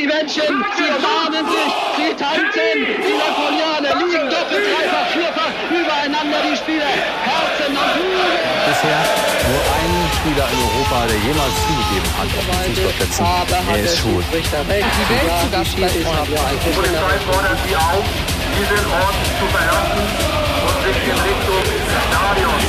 Die Menschen, sie umarmen sich, sie tanzen, die Napoleone liegen doppelt, dreifach, vierfach übereinander, die Spieler, Herzen und Flügel. Bisher nur ein Spieler in Europa, der jemals zugegeben hat auf den Fußballplätzen. Er ist schuld. Die Welt zu Gast bei. Die Polizei fordert Sie auf, diesen Ort zu verlassen und sich in Richtung Stadion.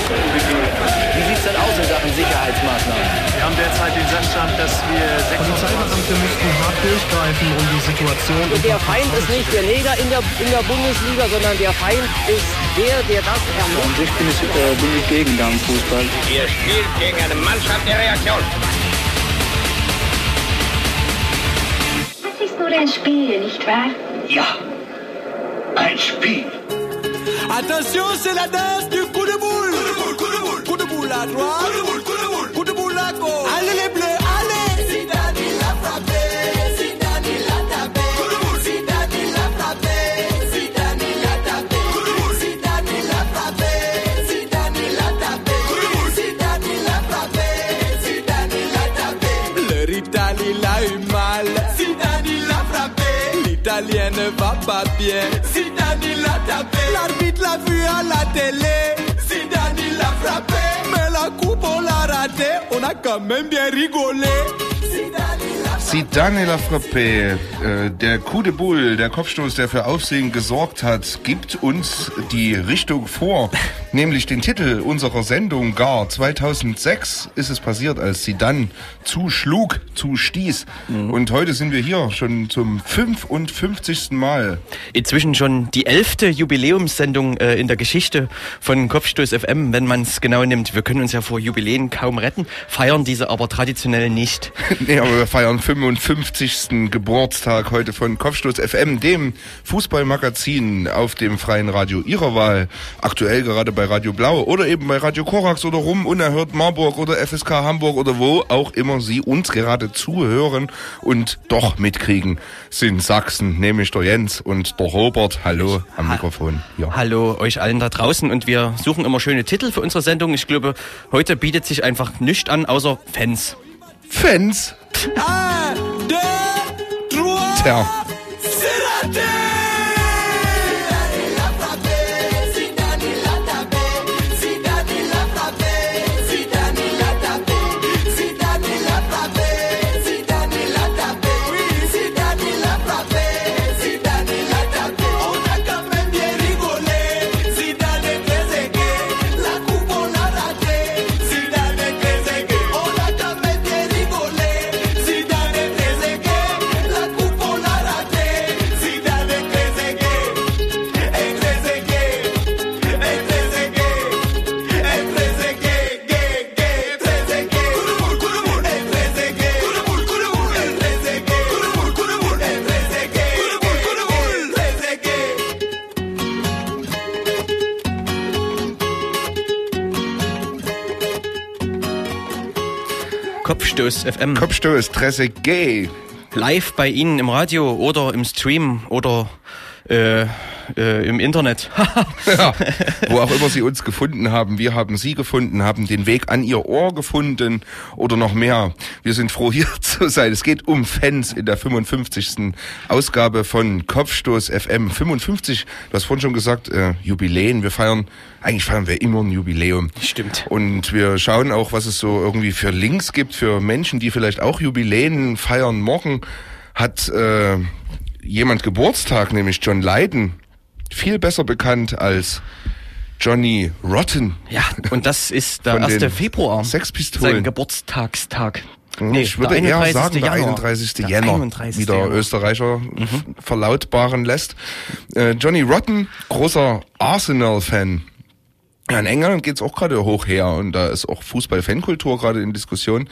Wie sieht es denn aus in Sachen Sicherheitsmaßnahmen? Wir haben derzeit den Sachstand, dass wir 26 Polizeibeamte müssten hart durchgreifen, um die Situation. Und der Feind ist nicht der Neger in der, in der Bundesliga, sondern der Feind ist der, der das erlaubt. An sich bin ich, äh, bin ich gegen Damenfußball. Ihr spielt gegen eine Mannschaft der Reaktion. Das ist nur ein Spiel, nicht wahr? Ja, ein Spiel. Attention, c'est la danse du coup de boule. Coup de boule, coup de boule. Coup de boule à droite. Coup de boule, coup de boule. Coup de boule à gauche. Allez les bleus, Like a bien rigolé. Zidane La Frappé, äh, der Coup de Boule, der Kopfstoß, der für Aufsehen gesorgt hat, gibt uns die Richtung vor, nämlich den Titel unserer Sendung gar. 2006 ist es passiert, als Zidane zuschlug, zustieß. Und heute sind wir hier schon zum 55. Mal. Inzwischen schon die elfte Jubiläumssendung äh, in der Geschichte von Kopfstoß FM, wenn man es genau nimmt. Wir können uns ja vor Jubiläen kaum retten, feiern diese aber traditionell nicht. Nee, aber wir feiern 55. Geburtstag heute von Kopfstoß FM, dem Fußballmagazin auf dem freien Radio Ihrer Wahl. Aktuell gerade bei Radio Blau oder eben bei Radio Korax oder Rum, Unerhört Marburg oder FSK Hamburg oder wo auch immer Sie uns gerade zuhören und doch mitkriegen, sind Sachsen, nämlich der Jens und der Robert. Hallo am Mikrofon. Ja. Hallo euch allen da draußen und wir suchen immer schöne Titel für unsere Sendung. Ich glaube, heute bietet sich einfach nichts an, außer Fans. Fans. Ah, Un, deux, trois. Kopfstoß FM. Kopfstoß, Tresse Gay. Live bei Ihnen im Radio oder im Stream oder äh, äh, im Internet. Ja, wo auch immer Sie uns gefunden haben. Wir haben Sie gefunden, haben den Weg an Ihr Ohr gefunden oder noch mehr. Wir sind froh, hier zu sein. Es geht um Fans in der 55. Ausgabe von Kopfstoß FM. 55, du hast vorhin schon gesagt, äh, Jubiläen. Wir feiern, eigentlich feiern wir immer ein Jubiläum. Stimmt. Und wir schauen auch, was es so irgendwie für Links gibt, für Menschen, die vielleicht auch Jubiläen feiern. Morgen hat äh, jemand Geburtstag, nämlich John Lydon. Viel besser bekannt als Johnny Rotten. Ja, und das ist der Von 1. den Februar. Sex Pistolen. Sein Geburtstagstag. ich würde eher 31. sagen, der Januar. 31. Der Jänner, 31. wie der Januar. Österreicher Mhm. verlautbaren lässt. Äh, Johnny Rotten, großer Arsenal-Fan. Ja, in England geht's auch gerade hoch her und da ist auch Fußball-Fankultur gerade in Diskussion,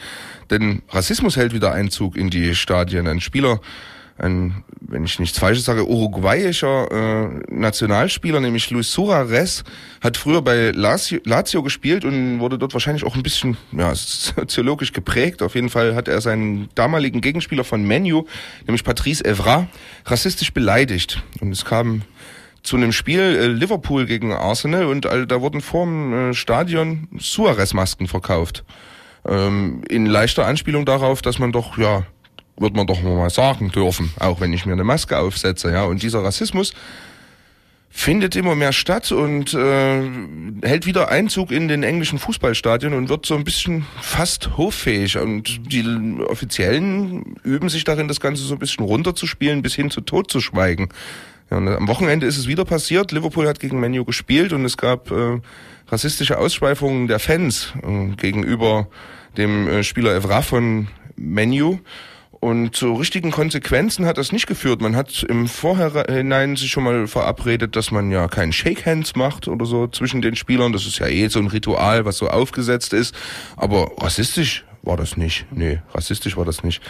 denn Rassismus hält wieder Einzug in die Stadien. Ein Spieler, ein, wenn ich nichts Falsches sage, uruguayischer äh, Nationalspieler, nämlich Luis Suarez, hat früher bei Lazio, Lazio gespielt und wurde dort wahrscheinlich auch ein bisschen ja, soziologisch geprägt. Auf jeden Fall hat er seinen damaligen Gegenspieler von Menu, nämlich Patrice Evra, rassistisch beleidigt. Und es kam zu einem Spiel äh, Liverpool gegen Arsenal und all, da wurden vorm äh, Stadion Suarez-Masken verkauft. Ähm, in leichter Anspielung darauf, dass man doch ja wird man doch mal sagen dürfen, auch wenn ich mir eine Maske aufsetze, ja. Und dieser Rassismus findet immer mehr statt und äh, hält wieder Einzug in den englischen Fußballstadien und wird so ein bisschen fast hoffähig. Und die Offiziellen üben sich darin, das Ganze so ein bisschen runterzuspielen, bis hin zu tot zu schweigen. Ja, und am Wochenende ist es wieder passiert. Liverpool hat gegen Menu gespielt und es gab äh, rassistische Ausschweifungen der Fans äh, gegenüber dem äh, Spieler Evra von Menu. Und zu richtigen Konsequenzen hat das nicht geführt. Man hat im Vorhinein sich schon mal verabredet, dass man ja keinen Shake Hands macht oder so zwischen den Spielern. Das ist ja eh so ein Ritual, was so aufgesetzt ist. Aber rassistisch war das nicht. Nee, rassistisch war das nicht.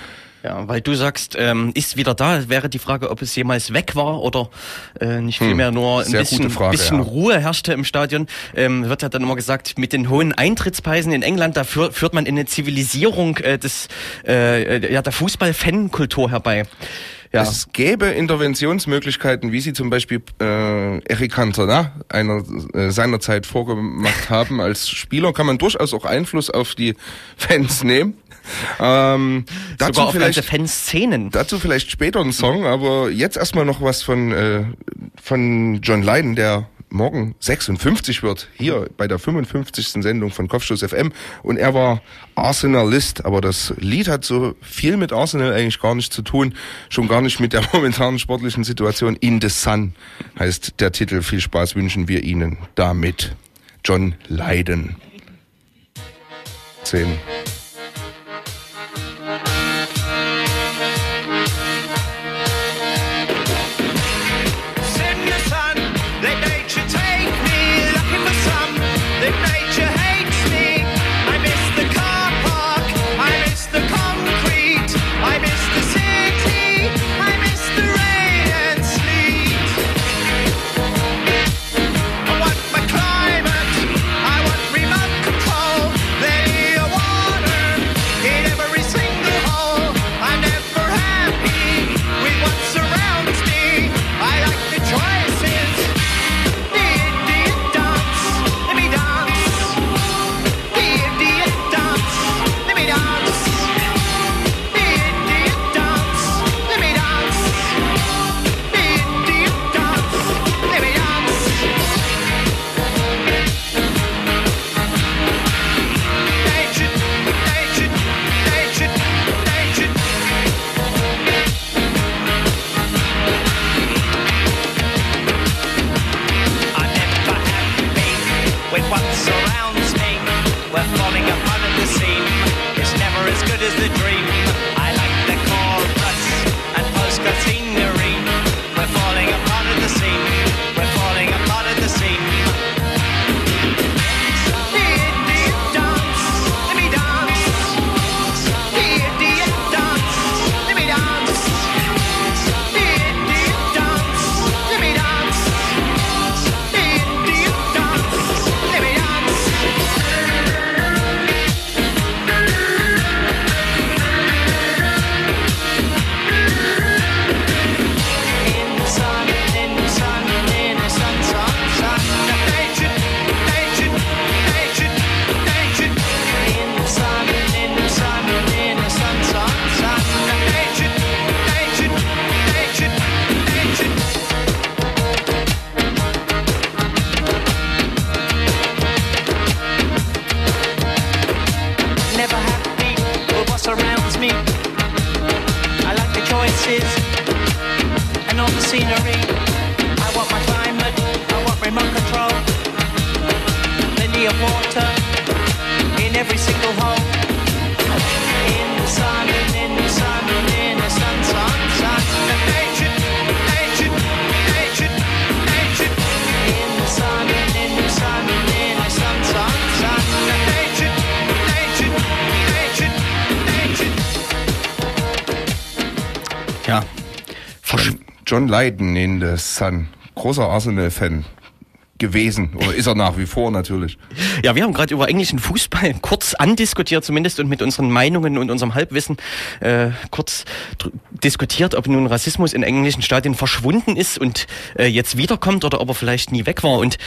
Ja, weil du sagst, ähm, ist wieder da, wäre die Frage, ob es jemals weg war oder äh, nicht vielmehr Hm, nur ein bisschen, Frage, bisschen ja. Ruhe herrschte im Stadion. Ähm, wird ja dann immer gesagt, mit den hohen Eintrittspreisen in England, da führ, führt man eine Zivilisierung äh, des, äh, äh, ja, der Fußball-Fan-Kultur herbei. Ja. Es gäbe Interventionsmöglichkeiten, wie sie zum Beispiel äh, Eric Cantona einer äh, seinerzeit vorgemacht haben als Spieler, kann man durchaus auch Einfluss auf die Fans nehmen. Ähm, dazu Sogar auf vielleicht ganze Fanszenen. dazu vielleicht später ein Song, aber jetzt erstmal noch was von äh, von John Lydon, der morgen 56 wird, hier bei der 55. Sendung von Kopfstoß FM. Und er war Arsenalist, aber das Lied hat so viel mit Arsenal eigentlich gar nicht zu tun, schon gar nicht mit der momentanen sportlichen Situation. In the Sun heißt der Titel. Viel Spaß wünschen wir Ihnen damit. John Lydon. 10. John, John Lydon in the Sun. Großer Arsenal-Fan gewesen. Oder ist er nach wie vor natürlich. Ja, wir haben gerade über englischen Fußball kurz andiskutiert zumindest und mit unseren Meinungen und unserem Halbwissen äh, kurz diskutiert, ob nun Rassismus in englischen Stadien verschwunden ist und äh, jetzt wiederkommt oder ob er vielleicht nie weg war. Und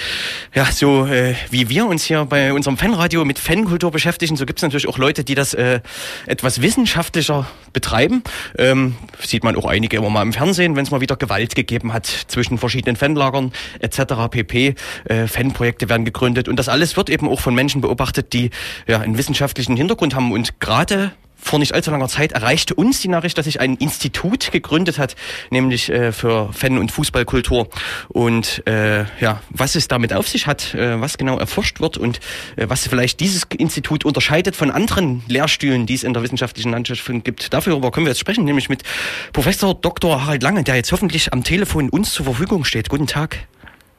ja, so äh, wie wir uns hier bei unserem Fanradio mit Fankultur beschäftigen, so gibt es natürlich auch Leute, die das äh, etwas wissenschaftlicher betreiben. Ähm, sieht man auch einige immer mal im Fernsehen, wenn es mal wieder Gewalt gegeben hat zwischen verschiedenen Fanlagern etc. pp. Äh, Fanprojekte werden gegründet und das alles wird eben auch von Menschen beobachtet, die ja einen wissenschaftlichen Hintergrund haben und gerade vor nicht allzu langer Zeit erreichte uns die Nachricht, dass sich ein Institut gegründet hat, nämlich äh, für Fan- und Fußballkultur. Und äh, ja, was es damit auf sich hat, äh, was genau erforscht wird und äh, was vielleicht dieses Institut unterscheidet von anderen Lehrstühlen, die es in der wissenschaftlichen Landschaft gibt. Dafür können wir jetzt sprechen, nämlich mit Professor Dr. Harald Lange, der jetzt hoffentlich am Telefon uns zur Verfügung steht. Guten Tag.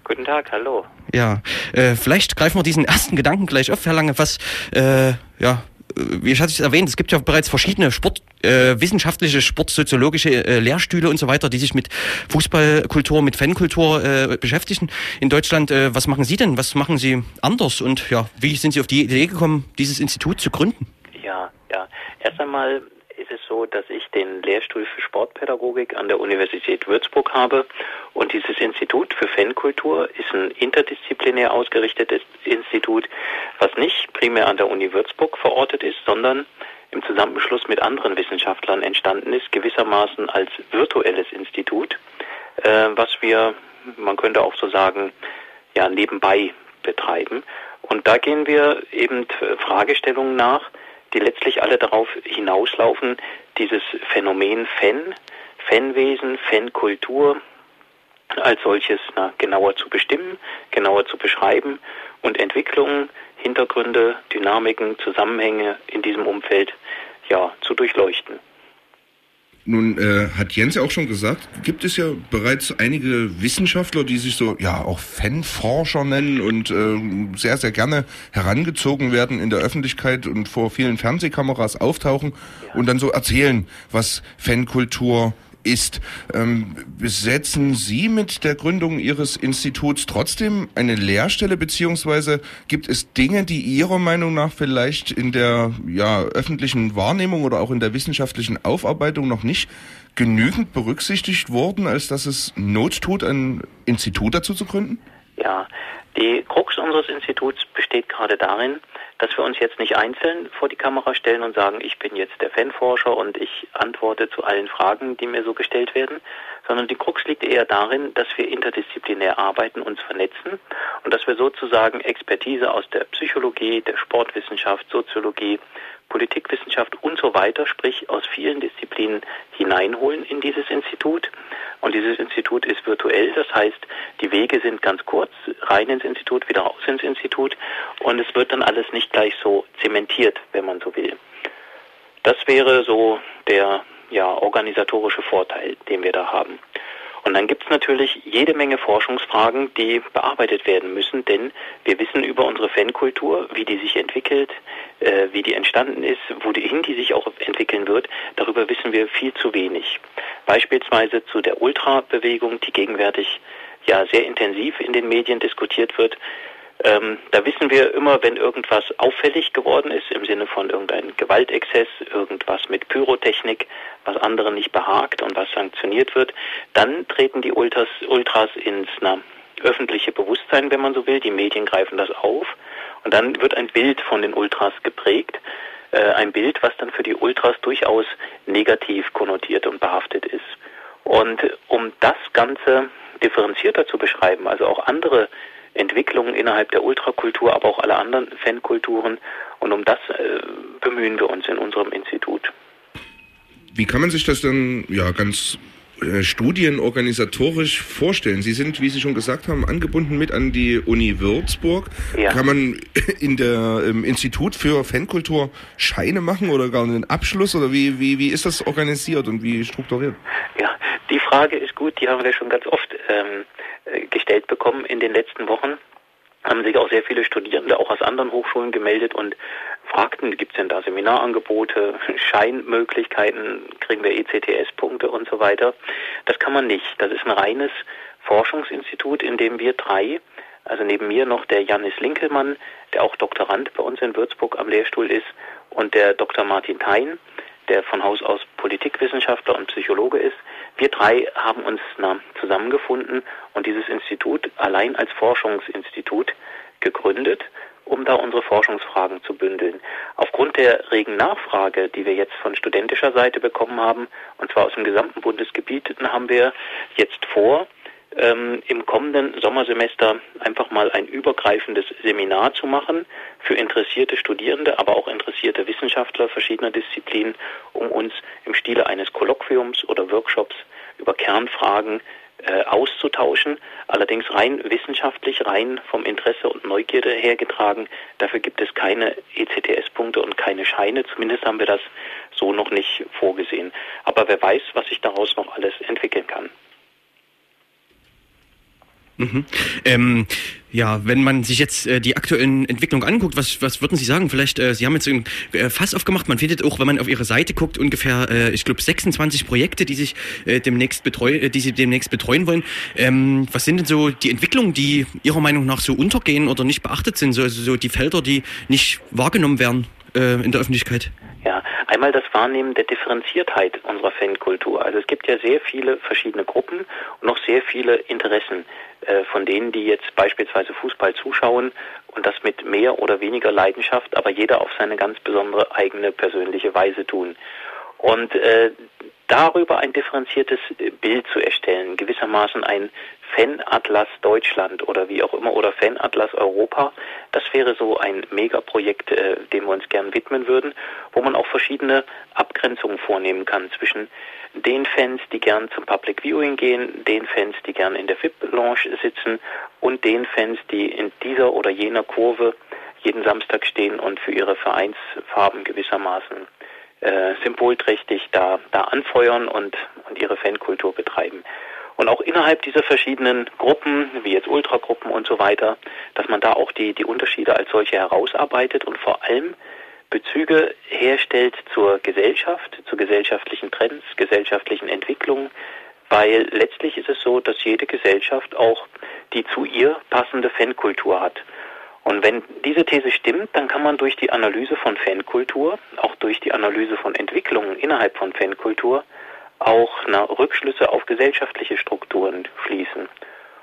Guten Tag, hallo. Ja, äh, vielleicht greifen wir diesen ersten Gedanken gleich auf, Herr Lange, was äh, ja wie hatte ich es erwähnt, es gibt ja bereits verschiedene Sport, äh, wissenschaftliche, sportsoziologische äh, Lehrstühle und so weiter, die sich mit Fußballkultur, mit Fankultur äh, beschäftigen in Deutschland. Äh, was machen Sie denn? Was machen Sie anders? Und ja, wie sind Sie auf die Idee gekommen, dieses Institut zu gründen? Ja, ja. Erst einmal es so, dass ich den Lehrstuhl für Sportpädagogik an der Universität Würzburg habe. Und dieses Institut für Fankultur ist ein interdisziplinär ausgerichtetes Institut, was nicht primär an der Uni Würzburg verortet ist, sondern im Zusammenschluss mit anderen Wissenschaftlern entstanden ist, gewissermaßen als virtuelles Institut, äh, was wir, man könnte auch so sagen, ja, nebenbei betreiben. Und da gehen wir eben Fragestellungen nach, die letztlich alle darauf hinauslaufen, dieses Phänomen Fan, Fanwesen, Fankultur als solches na, genauer zu bestimmen, genauer zu beschreiben und Entwicklungen, Hintergründe, Dynamiken, Zusammenhänge in diesem Umfeld ja zu durchleuchten. Nun äh, hat Jens ja auch schon gesagt, gibt es ja bereits einige Wissenschaftler, die sich so ja auch Fanforscher nennen und äh, sehr, sehr gerne herangezogen werden in der Öffentlichkeit und vor vielen Fernsehkameras auftauchen ja. und dann so erzählen, was Fankultur ist. Ähm, besetzen Sie mit der Gründung Ihres Instituts trotzdem eine Lehrstelle, beziehungsweise gibt es Dinge, die Ihrer Meinung nach vielleicht in der ja, öffentlichen Wahrnehmung oder auch in der wissenschaftlichen Aufarbeitung noch nicht genügend berücksichtigt wurden, als dass es Not tut, ein Institut dazu zu gründen? Ja, die Krux unseres Instituts besteht gerade darin, dass wir uns jetzt nicht einzeln vor die Kamera stellen und sagen, ich bin jetzt der Fanforscher und ich antworte zu allen Fragen, die mir so gestellt werden, sondern die Krux liegt eher darin, dass wir interdisziplinär arbeiten, uns vernetzen und dass wir sozusagen Expertise aus der Psychologie, der Sportwissenschaft, Soziologie, Politikwissenschaft und so weiter, sprich aus vielen Disziplinen hineinholen in dieses Institut. Und dieses Institut ist virtuell, das heißt, die Wege sind ganz kurz, rein ins Institut, wieder raus ins Institut und es wird dann alles nicht gleich so zementiert, wenn man so will. Das wäre so der ja, organisatorische Vorteil, den wir da haben. Und dann gibt es natürlich jede Menge Forschungsfragen, die bearbeitet werden müssen, denn wir wissen über unsere Fankultur, wie die sich entwickelt, äh, wie die entstanden ist, wohin die sich auch entwickeln wird. Darüber wissen wir viel zu wenig. Beispielsweise zu der Ultra-Bewegung, die gegenwärtig ja sehr intensiv in den Medien diskutiert wird. Ähm, da wissen wir immer, wenn irgendwas auffällig geworden ist, im Sinne von irgendeinem Gewaltexzess, irgendwas mit Pyrotechnik, was anderen nicht behagt und was sanktioniert wird, dann treten die Ultras, Ultras ins na, öffentliche Bewusstsein, wenn man so will. Die Medien greifen das auf und dann wird ein Bild von den Ultras geprägt. Äh, ein Bild, was dann für die Ultras durchaus negativ konnotiert und behaftet ist. Und um das Ganze differenzierter zu beschreiben, also auch andere Entwicklungen innerhalb der Ultrakultur, aber auch alle anderen Fankulturen. Und um das äh, bemühen wir uns in unserem Institut. Wie kann man sich das dann ja ganz äh, studienorganisatorisch vorstellen? Sie sind, wie Sie schon gesagt haben, angebunden mit an die Uni Würzburg. Ja. Kann man in der im Institut für Fankultur Scheine machen oder gar einen Abschluss oder wie, wie, wie ist das organisiert und wie strukturiert? Ja, die Frage ist gut, die haben wir schon ganz oft ähm, äh, gestellt bekommen in den letzten Wochen haben sich auch sehr viele Studierende auch aus anderen Hochschulen gemeldet und fragten, gibt es denn da Seminarangebote, Scheinmöglichkeiten, kriegen wir ECTS-Punkte und so weiter. Das kann man nicht. Das ist ein reines Forschungsinstitut, in dem wir drei, also neben mir noch der Janis Linkelmann, der auch Doktorand bei uns in Würzburg am Lehrstuhl ist, und der Dr. Martin Thein, der von Haus aus Politikwissenschaftler und Psychologe ist. Wir drei haben uns na, zusammengefunden und dieses Institut allein als Forschungsinstitut gegründet, um da unsere Forschungsfragen zu bündeln. Aufgrund der regen Nachfrage, die wir jetzt von studentischer Seite bekommen haben, und zwar aus dem gesamten Bundesgebiet, haben wir jetzt vor, ähm, im kommenden Sommersemester einfach mal ein übergreifendes Seminar zu machen für interessierte Studierende, aber auch interessierte Wissenschaftler verschiedener Disziplinen, um uns im Stile eines Kolloquiums oder Workshops über Kernfragen äh, auszutauschen, allerdings rein wissenschaftlich, rein vom Interesse und Neugierde hergetragen. Dafür gibt es keine ECTS-Punkte und keine Scheine, zumindest haben wir das so noch nicht vorgesehen. Aber wer weiß, was sich daraus noch alles entwickeln kann. Mhm. Ähm, ja, wenn man sich jetzt äh, die aktuellen Entwicklungen anguckt, was, was würden Sie sagen? Vielleicht, äh, Sie haben jetzt ein äh, Fass aufgemacht, man findet auch, wenn man auf Ihre Seite guckt, ungefähr, äh, ich glaube, 26 Projekte, die sich äh, demnächst betreuen, äh, die Sie demnächst betreuen wollen. Ähm, was sind denn so die Entwicklungen, die Ihrer Meinung nach so untergehen oder nicht beachtet sind? So, also so die Felder, die nicht wahrgenommen werden äh, in der Öffentlichkeit? Ja, einmal das Wahrnehmen der Differenziertheit unserer Fankultur. Also es gibt ja sehr viele verschiedene Gruppen und noch sehr viele Interessen äh, von denen, die jetzt beispielsweise Fußball zuschauen und das mit mehr oder weniger Leidenschaft, aber jeder auf seine ganz besondere eigene persönliche Weise tun. Und äh, darüber ein differenziertes Bild zu erstellen, gewissermaßen ein Fanatlas Deutschland oder wie auch immer oder Fanatlas Europa, das wäre so ein Megaprojekt, äh, dem wir uns gern widmen würden, wo man auch verschiedene Abgrenzungen vornehmen kann zwischen den Fans, die gern zum Public Viewing gehen, den Fans, die gern in der VIP-Lounge sitzen und den Fans, die in dieser oder jener Kurve jeden Samstag stehen und für ihre Vereinsfarben gewissermaßen äh, symbolträchtig da, da anfeuern und, und ihre Fankultur betreiben. Und auch innerhalb dieser verschiedenen Gruppen, wie jetzt Ultragruppen und so weiter, dass man da auch die, die Unterschiede als solche herausarbeitet und vor allem Bezüge herstellt zur Gesellschaft, zu gesellschaftlichen Trends, gesellschaftlichen Entwicklungen, weil letztlich ist es so, dass jede Gesellschaft auch die zu ihr passende Fankultur hat. Und wenn diese These stimmt, dann kann man durch die Analyse von Fankultur, auch durch die Analyse von Entwicklungen innerhalb von Fankultur, auch Rückschlüsse auf gesellschaftliche Strukturen schließen.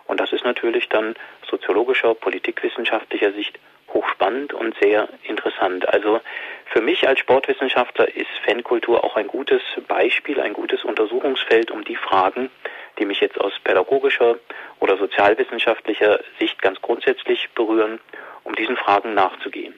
Und das ist natürlich dann soziologischer, politikwissenschaftlicher Sicht hochspannend und sehr interessant. Also für mich als Sportwissenschaftler ist Fankultur auch ein gutes Beispiel, ein gutes Untersuchungsfeld, um die Fragen, die mich jetzt aus pädagogischer oder sozialwissenschaftlicher Sicht ganz grundsätzlich berühren, um diesen Fragen nachzugehen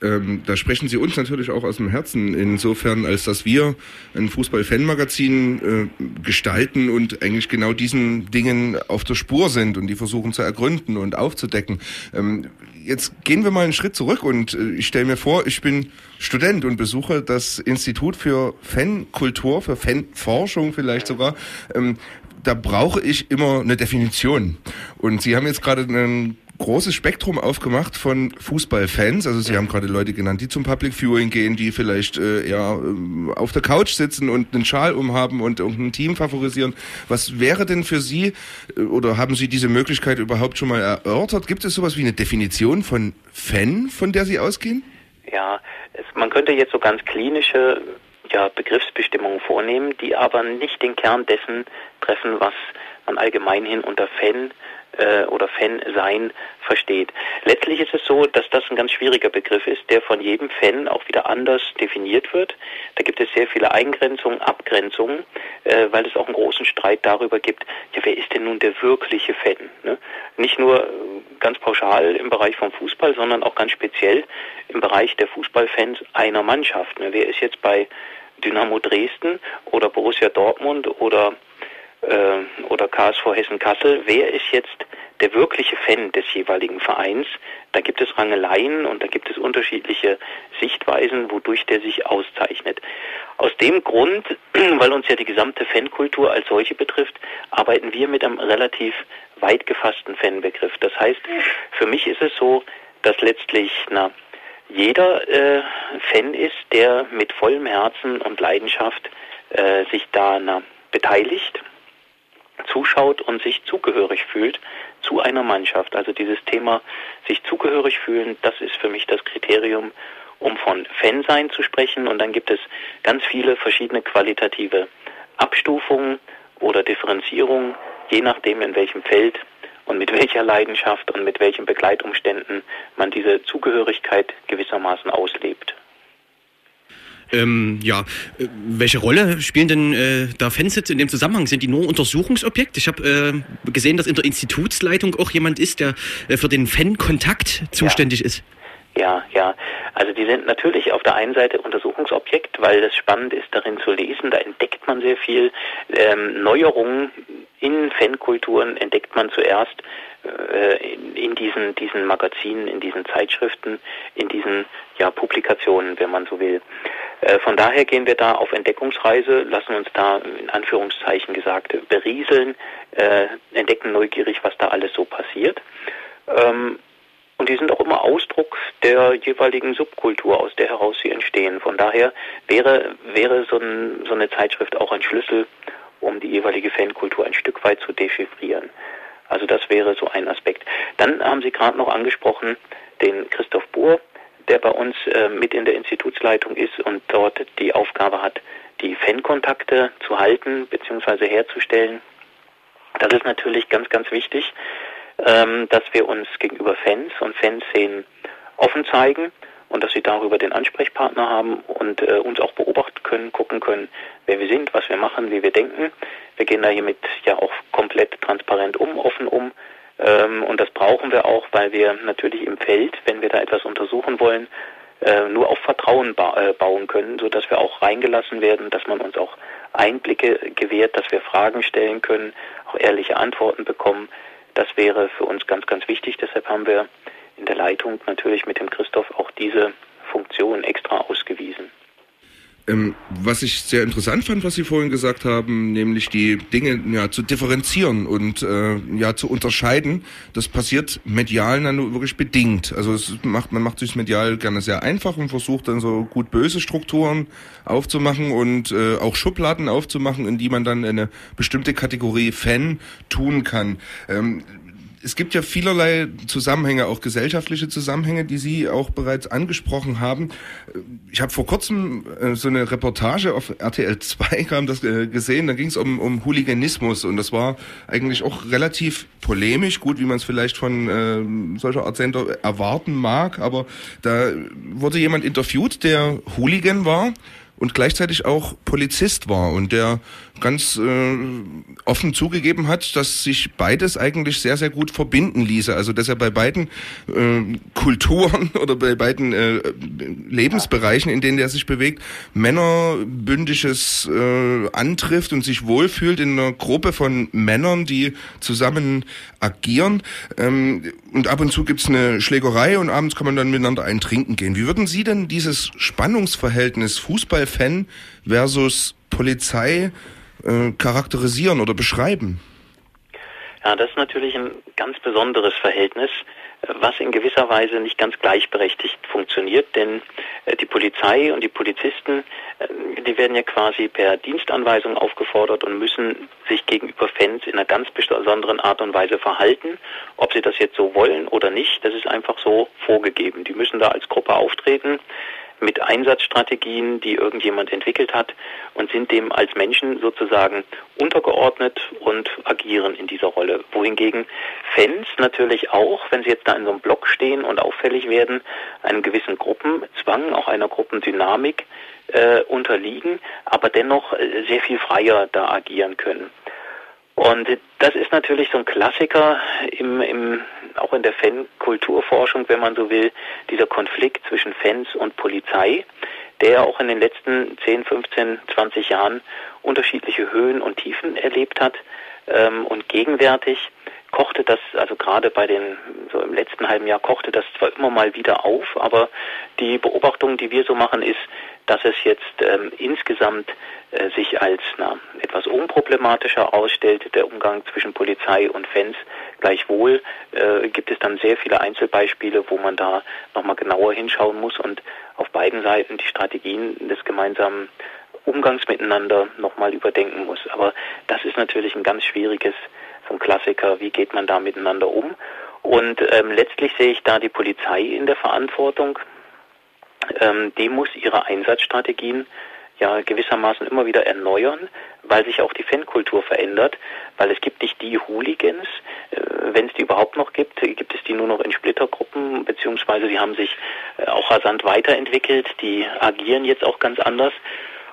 ähm, da sprechen Sie uns natürlich auch aus dem Herzen, insofern, als dass wir ein Fußball-Fan-Magazin äh, gestalten und eigentlich genau diesen Dingen auf der Spur sind und die versuchen zu ergründen und aufzudecken. Ähm, jetzt gehen wir mal einen Schritt zurück und äh, ich stelle mir vor, ich bin Student und besuche das Institut für Fankultur, für Fanforschung vielleicht sogar. Ähm, da brauche ich immer eine Definition. Und Sie haben jetzt gerade einen großes Spektrum aufgemacht von Fußballfans. Also Sie haben gerade Leute genannt, die zum Public Viewing gehen, die vielleicht äh, eher äh, auf der Couch sitzen und einen Schal umhaben und irgendein Team favorisieren. Was wäre denn für Sie äh, oder haben Sie diese Möglichkeit überhaupt schon mal erörtert? Gibt es sowas wie eine Definition von Fan, von der Sie ausgehen? Ja, es, man könnte jetzt so ganz klinische ja, Begriffsbestimmungen vornehmen, die aber nicht den Kern dessen treffen, was man allgemeinhin unter Fan äh, oder Fan sein versteht. Letztlich ist es so, dass das ein ganz schwieriger Begriff ist, der von jedem Fan auch wieder anders definiert wird. Da gibt es sehr viele Eingrenzungen, Abgrenzungen, äh, weil es auch einen großen Streit darüber gibt, ja, wer ist denn nun der wirkliche Fan? Ne? Nicht nur äh, ganz pauschal im Bereich vom Fußball, sondern auch ganz speziell im Bereich der Fußballfans einer Mannschaft. Ne? Wer ist jetzt bei Dynamo Dresden oder Borussia Dortmund oder äh, oder KSV Hessen-Kassel, wer ist jetzt der wirkliche Fan des jeweiligen Vereins? Da gibt es Rangeleien und da gibt es unterschiedliche Sichtweisen, wodurch der sich auszeichnet. Aus dem Grund, weil uns ja die gesamte Fankultur als solche betrifft, arbeiten wir mit einem relativ weit gefassten Fanbegriff. Das heißt, für mich ist es so, dass letztlich na, jeder äh, Fan ist, der mit vollem Herzen und Leidenschaft äh, sich da na, beteiligt zuschaut und sich zugehörig fühlt zu einer Mannschaft. Also dieses Thema sich zugehörig fühlen, das ist für mich das Kriterium, um von Fansein zu sprechen. Und dann gibt es ganz viele verschiedene qualitative Abstufungen oder Differenzierungen, je nachdem in welchem Feld und mit welcher Leidenschaft und mit welchen Begleitumständen man diese Zugehörigkeit gewissermaßen auslebt. Ähm, ja, äh, welche Rolle spielen denn äh, da Fans jetzt in dem Zusammenhang? Sind die nur Untersuchungsobjekt? Ich habe äh, gesehen, dass in der Institutsleitung auch jemand ist, der äh, für den Fan-Kontakt zuständig ja. ist. Ja, ja. Also die sind natürlich auf der einen Seite Untersuchungsobjekt, weil das spannend ist, darin zu lesen. Da entdeckt man sehr viel. Ähm, Neuerungen in Fankulturen entdeckt man zuerst in, in, diesen, diesen Magazinen, in diesen Zeitschriften, in diesen ja, Publikationen, wenn man so will. Äh, von daher gehen wir da auf Entdeckungsreise, lassen uns da in Anführungszeichen gesagt berieseln, äh, entdecken neugierig, was da alles so passiert. Ähm, und die sind auch immer Ausdruck der jeweiligen Subkultur, aus der heraus sie entstehen. Von daher wäre, wäre so, ein, so eine Zeitschrift auch ein Schlüssel, um die jeweilige Fankultur ein Stück weit zu dechiffrieren. Also das wäre so ein Aspekt. Dann haben Sie gerade noch angesprochen den Christoph Buhr, der bei uns äh, mit in der Institutsleitung ist und dort die Aufgabe hat, die Fankontakte zu halten bzw. herzustellen. Das ist natürlich ganz, ganz wichtig, ähm, dass wir uns gegenüber Fans und Fanszenen offen zeigen und dass sie darüber den Ansprechpartner haben und äh, uns auch beobachten können, gucken können, wer wir sind, was wir machen, wie wir denken. Wir gehen da hiermit ja auch komplett transparent um, offen um. Ähm, und das brauchen wir auch, weil wir natürlich im Feld, wenn wir da etwas untersuchen wollen, äh, nur auf Vertrauen ba äh, bauen können, so dass wir auch reingelassen werden, dass man uns auch Einblicke gewährt, dass wir Fragen stellen können, auch ehrliche Antworten bekommen. Das wäre für uns ganz, ganz wichtig. Deshalb haben wir in der Leitung natürlich mit dem Christoph auch diese Funktion extra ausgewiesen. Ähm, was ich sehr interessant fand, was Sie vorhin gesagt haben, nämlich die Dinge ja zu differenzieren und äh, ja zu unterscheiden, das passiert medial dann nur wirklich bedingt. Also macht, man macht sich medial gerne sehr einfach und versucht dann so gut böse Strukturen aufzumachen und äh, auch Schubladen aufzumachen, in die man dann eine bestimmte Kategorie Fan tun kann. Ähm, es gibt ja vielerlei Zusammenhänge, auch gesellschaftliche Zusammenhänge, die Sie auch bereits angesprochen haben. Ich habe vor kurzem äh, so eine Reportage auf RTL 2 kam das äh, gesehen, da ging es um, um Hooliganismus und das war eigentlich auch relativ polemisch, gut, wie man es vielleicht von äh, solcher Art Sender erwarten mag, aber da wurde jemand interviewt, der Hooligan war und gleichzeitig auch Polizist war und der ganz äh, offen zugegeben hat, dass sich beides eigentlich sehr, sehr gut verbinden ließe. Also dass er bei beiden äh, Kulturen oder bei beiden äh, Lebensbereichen, in denen er sich bewegt, Männerbündisches äh, antrifft und sich wohlfühlt in einer Gruppe von Männern, die zusammen agieren. Ähm, und ab und zu gibt's eine Schlägerei und abends kann man dann miteinander ein Trinken gehen. Wie würden Sie denn dieses Spannungsverhältnis Fußballfan versus Polizei äh, charakterisieren oder beschreiben? Ja, das ist natürlich ein ganz besonderes Verhältnis, was in gewisser Weise nicht ganz gleichberechtigt funktioniert, denn äh, die Polizei und die Polizisten, äh, die werden ja quasi per Dienstanweisung aufgefordert und müssen sich gegenüber Fans in einer ganz besonderen Art und Weise verhalten. Ob sie das jetzt so wollen oder nicht, das ist einfach so vorgegeben. Die müssen da als Gruppe auftreten mit Einsatzstrategien, die irgendjemand entwickelt hat und sind dem als Menschen sozusagen untergeordnet und agieren in dieser Rolle. Wohingegen Fans natürlich auch, wenn sie jetzt da in so einem Block stehen und auffällig werden, einem gewissen Gruppenzwang, auch einer Gruppendynamik äh, unterliegen, aber dennoch äh, sehr viel freier da agieren können. Und das ist natürlich so ein Klassiker im, im, auch in der Fankulturforschung, wenn man so will, dieser Konflikt zwischen Fans und Polizei, der auch in den letzten 10, 15, 20 Jahren unterschiedliche Höhen und Tiefen erlebt hat. Ähm, und gegenwärtig kochte das, also gerade bei den, so im letzten halben Jahr kochte das zwar immer mal wieder auf, aber die Beobachtung, die wir so machen, ist, dass es jetzt ähm, insgesamt äh, sich als na, etwas unproblematischer ausstellt, der Umgang zwischen Polizei und Fans. Gleichwohl äh, gibt es dann sehr viele Einzelbeispiele, wo man da nochmal genauer hinschauen muss und auf beiden Seiten die Strategien des gemeinsamen Umgangs miteinander nochmal überdenken muss. Aber das ist natürlich ein ganz schwieriges, ein Klassiker, wie geht man da miteinander um? Und ähm, letztlich sehe ich da die Polizei in der Verantwortung, ähm, die muss ihre Einsatzstrategien ja gewissermaßen immer wieder erneuern, weil sich auch die Fankultur verändert, weil es gibt nicht die Hooligans, äh, wenn es die überhaupt noch gibt, gibt es die nur noch in Splittergruppen, beziehungsweise die haben sich äh, auch rasant weiterentwickelt, die agieren jetzt auch ganz anders.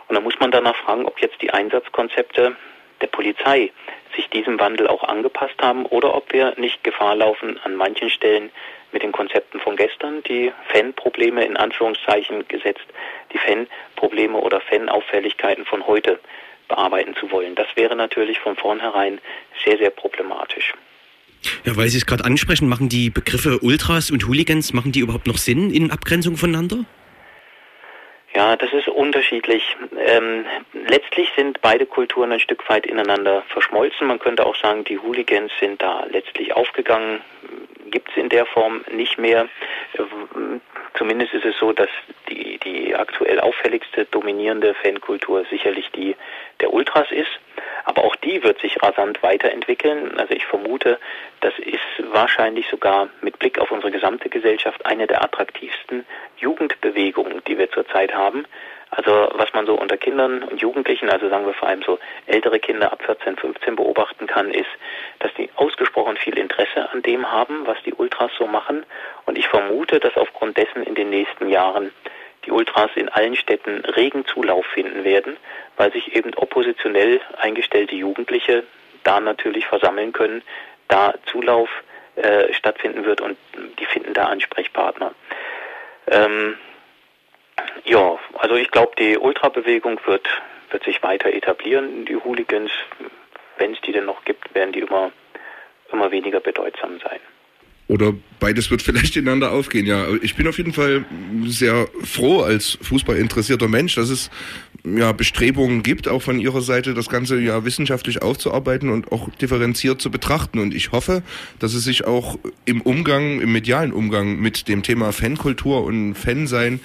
Und da muss man danach fragen, ob jetzt die Einsatzkonzepte der Polizei sich diesem Wandel auch angepasst haben oder ob wir nicht Gefahr laufen, an manchen Stellen mit den Konzepten von gestern die Fanprobleme in Anführungszeichen gesetzt, die Fanprobleme oder Fanauffälligkeiten von heute bearbeiten zu wollen. Das wäre natürlich von vornherein sehr, sehr problematisch. Ja, weil Sie es gerade ansprechen, machen die Begriffe Ultras und Hooligans, machen die überhaupt noch Sinn in Abgrenzung voneinander? Ja, das ist unterschiedlich. Ähm, letztlich sind beide Kulturen ein Stück weit ineinander verschmolzen. Man könnte auch sagen, die Hooligans sind da letztlich aufgegangen, gibt es in der Form nicht mehr. Zumindest ist es so, dass die, die aktuell auffälligste dominierende Fankultur sicherlich die der Ultras ist. Aber auch die wird sich rasant weiterentwickeln. Also ich vermute, das ist wahrscheinlich sogar mit Blick auf unsere gesamte Gesellschaft eine der attraktivsten Jugendbewegungen, die wir zurzeit haben. Also was man so unter Kindern und Jugendlichen, also sagen wir vor allem so ältere Kinder ab 14, 15 beobachten kann, ist, dass die ausgesprochen viel Interesse an dem haben, was die Ultras so machen. Und ich vermute, dass aufgrund dessen in den nächsten Jahren die Ultras in allen Städten regen Zulauf finden werden, weil sich eben oppositionell eingestellte Jugendliche da natürlich versammeln können, da Zulauf äh, stattfinden wird und die finden da Ansprechpartner. Ähm, ja, also ich glaube, die Ultrabewegung wird, wird sich weiter etablieren. Die Hooligans, wenn es die denn noch gibt, werden die immer, immer weniger bedeutsam sein. Oder beides wird vielleicht ineinander aufgehen, ja. Ich bin auf jeden Fall sehr froh als fußballinteressierter Mensch, dass es ja Bestrebungen gibt, auch von Ihrer Seite, das Ganze ja wissenschaftlich aufzuarbeiten und auch differenziert zu betrachten. Und ich hoffe, dass es sich auch im Umgang, im medialen Umgang mit dem Thema Fankultur und Fansein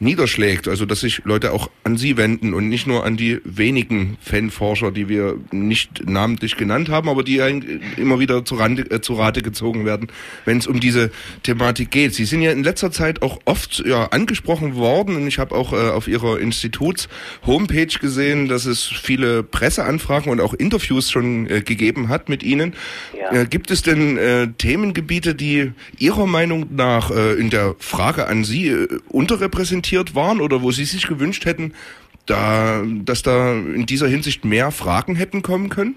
niederschlägt. Also dass sich Leute auch an sie wenden und nicht nur an die wenigen Fanforscher, die wir nicht namentlich genannt haben, aber die immer wieder zu, Rande, äh, zu Rate gezogen werden, wenn es um diese Thematik geht. Sie sind ja in letzter Zeit auch oft ja, angesprochen worden und ich habe auch äh, auf Ihrer Instituts-Homepage gesehen, dass es viele Presseanfragen und auch Interviews schon äh, gegeben hat mit Ihnen. Ja. Äh, gibt es denn äh, Themengebiete, die Ihrer Meinung nach äh, in der Frage an Sie unterrepräsentiert orientiert waren oder wo Sie sich gewünscht hätten, da, dass da in dieser Hinsicht mehr Fragen hätten kommen können?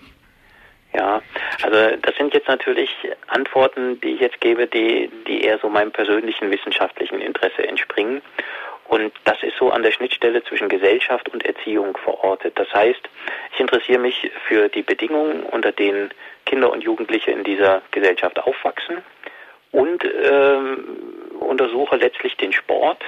Ja, also das sind jetzt natürlich Antworten, die ich jetzt gebe, die, die eher so meinem persönlichen wissenschaftlichen Interesse entspringen. Und das ist so an der Schnittstelle zwischen Gesellschaft und Erziehung verortet. Das heißt, ich interessiere mich für die Bedingungen, unter denen Kinder und Jugendliche in dieser Gesellschaft aufwachsen und ähm, untersuche letztlich den Sport,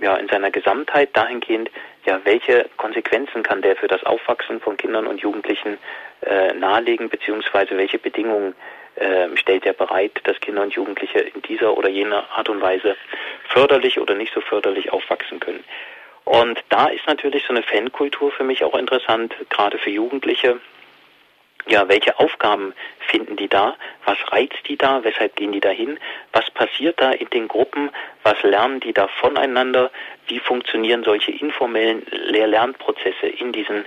ja, in seiner Gesamtheit dahingehend, ja, welche Konsequenzen kann der für das Aufwachsen von Kindern und Jugendlichen äh, nahelegen, beziehungsweise welche Bedingungen äh, stellt er bereit, dass Kinder und Jugendliche in dieser oder jener Art und Weise förderlich oder nicht so förderlich aufwachsen können. Und da ist natürlich so eine Fankultur für mich auch interessant, gerade für Jugendliche, ja, welche Aufgaben finden die da? Was reizt die da? Weshalb gehen die da hin? Was passiert da in den Gruppen? Was lernen die da voneinander? Wie funktionieren solche informellen Lehr-Lernprozesse in diesen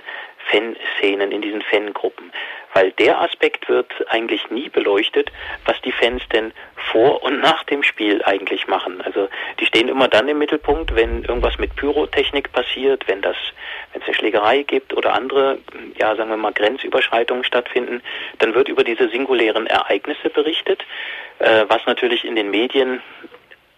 Fanszenen, in diesen Fangruppen? Weil der Aspekt wird eigentlich nie beleuchtet, was die Fans denn vor und nach dem Spiel eigentlich machen. Also die stehen immer dann im Mittelpunkt, wenn irgendwas mit Pyrotechnik passiert, wenn das, wenn es eine Schlägerei gibt oder andere, ja sagen wir mal Grenzüberschreitungen stattfinden, dann wird über diese singulären Ereignisse berichtet, äh, was natürlich in den Medien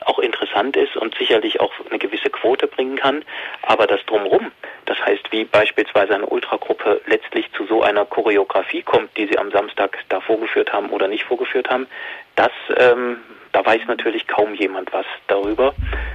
auch interessant ist und sicherlich auch eine gewisse Quote bringen kann. Aber das drumherum, das heißt, wie beispielsweise eine Ultragruppe letztlich zu so einer Choreografie kommt, die sie am Samstag da vorgeführt haben oder nicht vorgeführt haben, das, ähm, da weiß natürlich kaum jemand was darüber.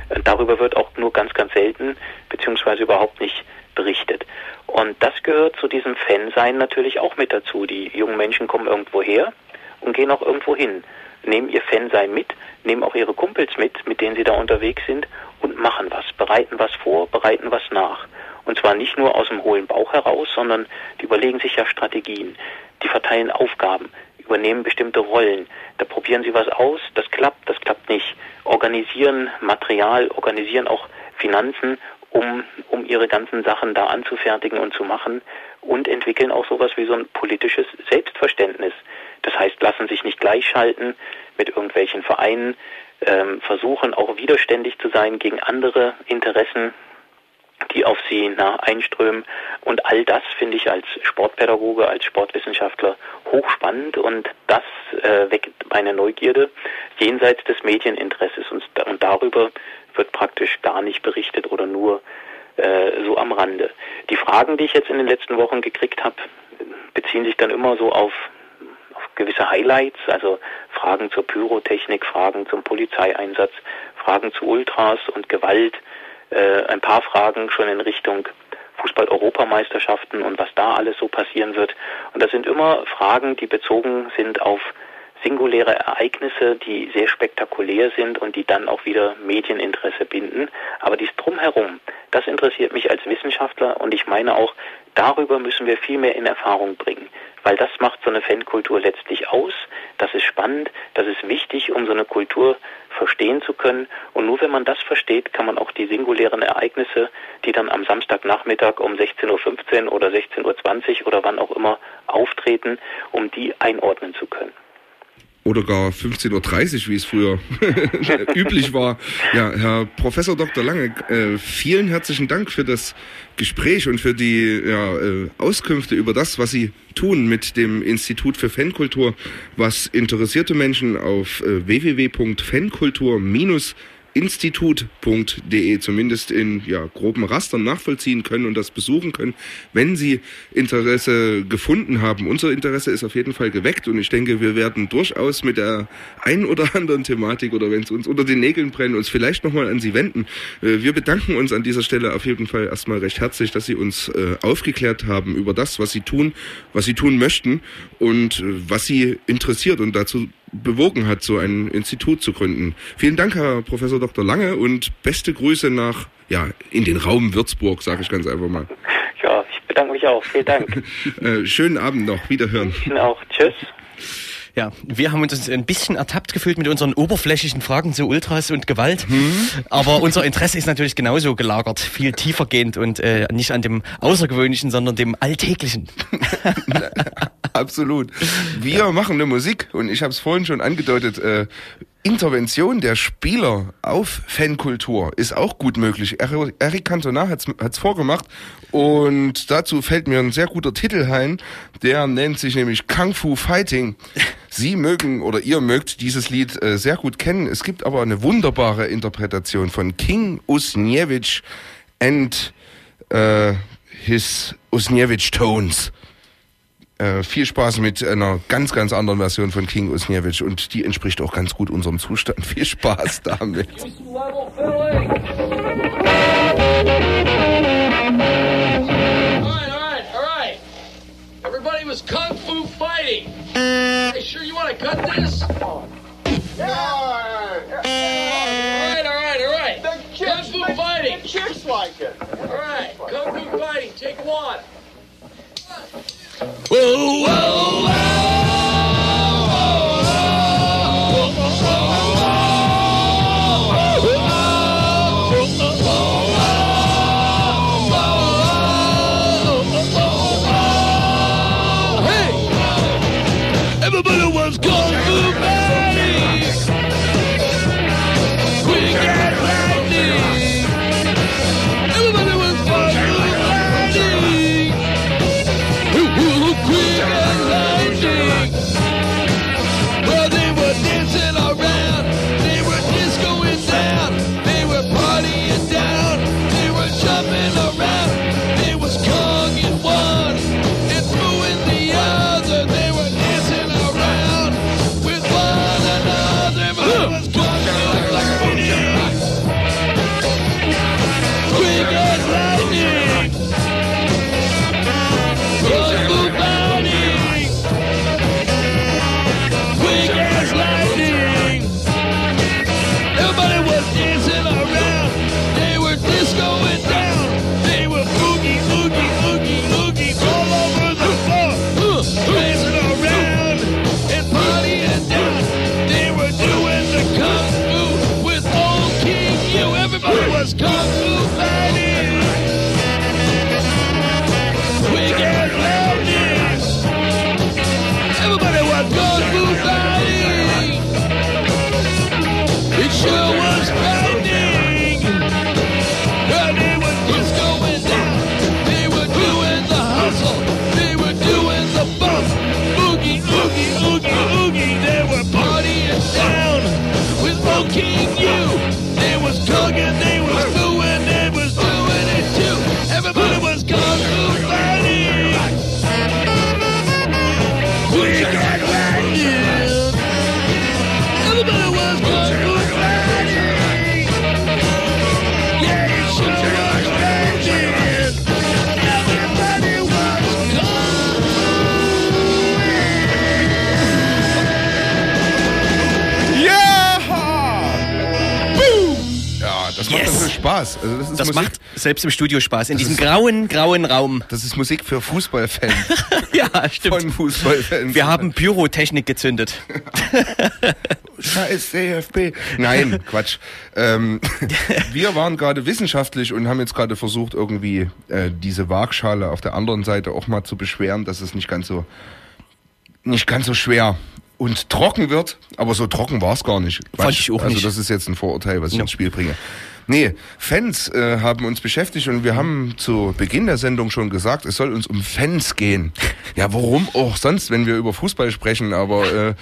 Äh, darüber wird auch nur ganz, ganz selten beziehungsweise überhaupt nicht berichtet. Und das gehört zu diesem Fansein natürlich auch mit dazu. Die jungen Menschen kommen irgendwo her und gehen auch irgendwo hin nehmen ihr Fansein mit, nehmen auch ihre Kumpels mit, mit denen sie da unterwegs sind und machen was, bereiten was vor, bereiten was nach. Und zwar nicht nur aus dem hohlen Bauch heraus, sondern die überlegen sich ja Strategien, die verteilen Aufgaben, übernehmen bestimmte Rollen. Da probieren sie was aus, das klappt, das klappt nicht. Organisieren Material, organisieren auch Finanzen, um, um ihre ganzen Sachen da anzufertigen und zu machen und entwickeln auch sowas wie so ein politisches Selbstverständnis. Das heißt, lassen sich nicht gleichschalten mit irgendwelchen Vereinen, ähm, versuchen auch widerständig zu sein gegen andere Interessen, die auf sie nah einströmen. Und all das finde ich als Sportpädagoge, als Sportwissenschaftler hochspannend und das äh, weckt meine Neugierde jenseits des Medieninteresses. Und, und darüber wird praktisch gar nicht berichtet oder nur äh, so am Rande. Die Fragen, die ich jetzt in den letzten Wochen gekriegt habe, beziehen sich dann immer so auf auf gewisse Highlights, also Fragen zur Pyrotechnik, Fragen zum Polizeieinsatz, Fragen zu Ultras und Gewalt, äh, ein paar Fragen schon in Richtung Fußball-Europameisterschaften und was da alles so passieren wird. Und das sind immer Fragen, die bezogen sind auf singuläre Ereignisse, die sehr spektakulär sind und die dann auch wieder Medieninteresse binden. Aber dies drumherum, das interessiert mich als Wissenschaftler und ich meine auch, darüber müssen wir viel mehr in Erfahrung bringen, weil das macht so eine Fankultur letztlich aus. Das ist spannend, das ist wichtig, um so eine Kultur verstehen zu können. Und nur wenn man das versteht, kann man auch die singulären Ereignisse, die dann am Samstagnachmittag um 16.15 Uhr oder 16.20 Uhr oder wann auch immer auftreten, um die einordnen zu können oder gar 15.30 Uhr, wie es früher üblich war. Ja, Herr Professor Dr. Lange, äh, vielen herzlichen Dank für das Gespräch und für die ja, äh, Auskünfte über das, was Sie tun mit dem Institut für Fankultur, was interessierte Menschen auf äh, www.fankultur- institut.de zumindest in ja, groben Rastern nachvollziehen können und das besuchen können, wenn Sie Interesse gefunden haben. Unser Interesse ist auf jeden Fall geweckt und ich denke, wir werden durchaus mit der einen oder anderen Thematik oder wenn es uns unter den Nägeln brennt, uns vielleicht nochmal an Sie wenden. Äh, wir bedanken uns an dieser Stelle auf jeden Fall erstmal recht herzlich, dass Sie uns äh, aufgeklärt haben über das, was Sie tun, was Sie tun möchten und äh, was Sie interessiert und dazu bewogen hat, so ein Institut zu gründen. Vielen Dank, Herr Professor Dr. Lange, und beste Grüße nach, ja, in den Raum Würzburg, sage ich ganz einfach mal. Ja, ich bedanke mich auch. Vielen Dank. äh, schönen Abend noch. Wiederhören. Ihnen auch. Tschüss. Ja, wir haben uns ein bisschen ertappt gefühlt mit unseren oberflächlichen Fragen zu Ultras und Gewalt. Hm. Aber unser Interesse ist natürlich genauso gelagert, viel tiefergehend und äh, nicht an dem Außergewöhnlichen, sondern dem Alltäglichen. Absolut. Wir machen eine Musik und ich habe es vorhin schon angedeutet. Äh, Intervention der Spieler auf Fankultur ist auch gut möglich. Eric Cantona hat es vorgemacht und dazu fällt mir ein sehr guter Titel ein, der nennt sich nämlich Kung Fu Fighting. Sie mögen oder ihr mögt dieses Lied äh, sehr gut kennen. Es gibt aber eine wunderbare Interpretation von King Usniewicz and äh, his Usniewicz Tones. Äh, viel Spaß mit einer ganz, ganz anderen Version von King Usniewicz und die entspricht auch ganz gut unserem Zustand. Viel Spaß damit. Everybody was kung fu fighting. Hey, sure you want to cut this? Yeah. All right, all right, all right. The chicks, kung fu fighting. The chicks like it. All right, kung fu fighting. Take one. Whoa, whoa, whoa. Spaß. Also das Das Musik. macht selbst im Studio Spaß. In diesem ist- grauen, grauen Raum. Das ist Musik für Fußballfans. ja, stimmt. Von Fußballfans. Wir haben Pyrotechnik gezündet. Scheiß DFB. Nein, Quatsch. Ähm, wir waren gerade wissenschaftlich und haben jetzt gerade versucht, irgendwie äh, diese Waagschale auf der anderen Seite auch mal zu beschweren, dass es nicht ganz so nicht ganz so schwer und trocken wird. Aber so trocken war es gar nicht. Fand ich auch also nicht. das ist jetzt ein Vorurteil, was ich Ja. ins Spiel bringe. Nee, Fans äh, haben uns beschäftigt und wir haben zu Beginn der Sendung schon gesagt, es soll uns um Fans gehen. Ja, warum auch sonst, wenn wir über Fußball sprechen, aber äh,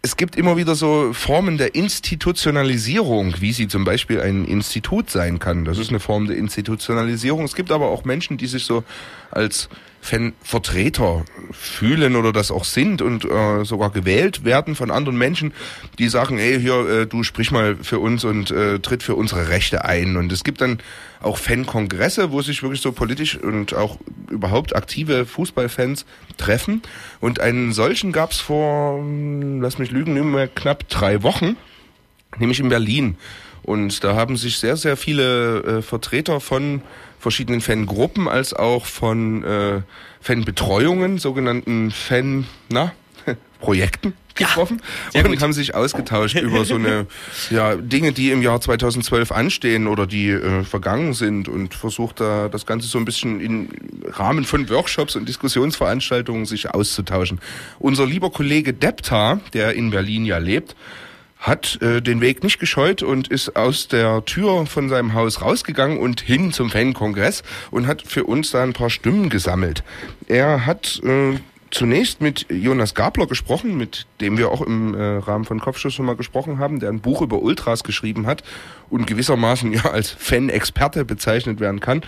es gibt immer wieder so Formen der Institutionalisierung, wie sie zum Beispiel ein Institut sein kann. Das ist eine Form der Institutionalisierung. Es gibt aber auch Menschen, die sich so als Fanvertreter fühlen oder das auch sind und äh, sogar gewählt werden von anderen Menschen, die sagen, ey, hier, äh, du sprich mal für uns und äh, tritt für unsere Rechte ein. Und es gibt dann auch Fankongresse, wo sich wirklich so politisch und auch überhaupt aktive Fußballfans treffen. Und einen solchen gab's vor, hm, lass mich lügen, immer knapp drei Wochen, nämlich in Berlin. Und da haben sich sehr, sehr viele äh, Vertreter von verschiedenen Fangruppen als auch von äh, Fanbetreuungen, sogenannten Fan, na, Projekten getroffen sehr und gut. haben sich ausgetauscht über so eine ja Dinge, die im Jahr 2012 anstehen oder die äh, vergangen sind und versucht da das Ganze so ein bisschen im Rahmen von Workshops und Diskussionsveranstaltungen sich auszutauschen. Unser lieber Kollege Depta, der in Berlin ja lebt, hat äh, den Weg nicht gescheut und ist aus der Tür von seinem Haus rausgegangen und hin zum Fankongress und hat für uns da ein paar Stimmen gesammelt. Er hat äh, zunächst mit Jonas Gabler gesprochen, mit dem wir auch im äh, Rahmen von Kopfschuss schon mal gesprochen haben, der ein Buch über Ultras geschrieben hat und gewissermaßen ja als Fan-Experte bezeichnet werden kann.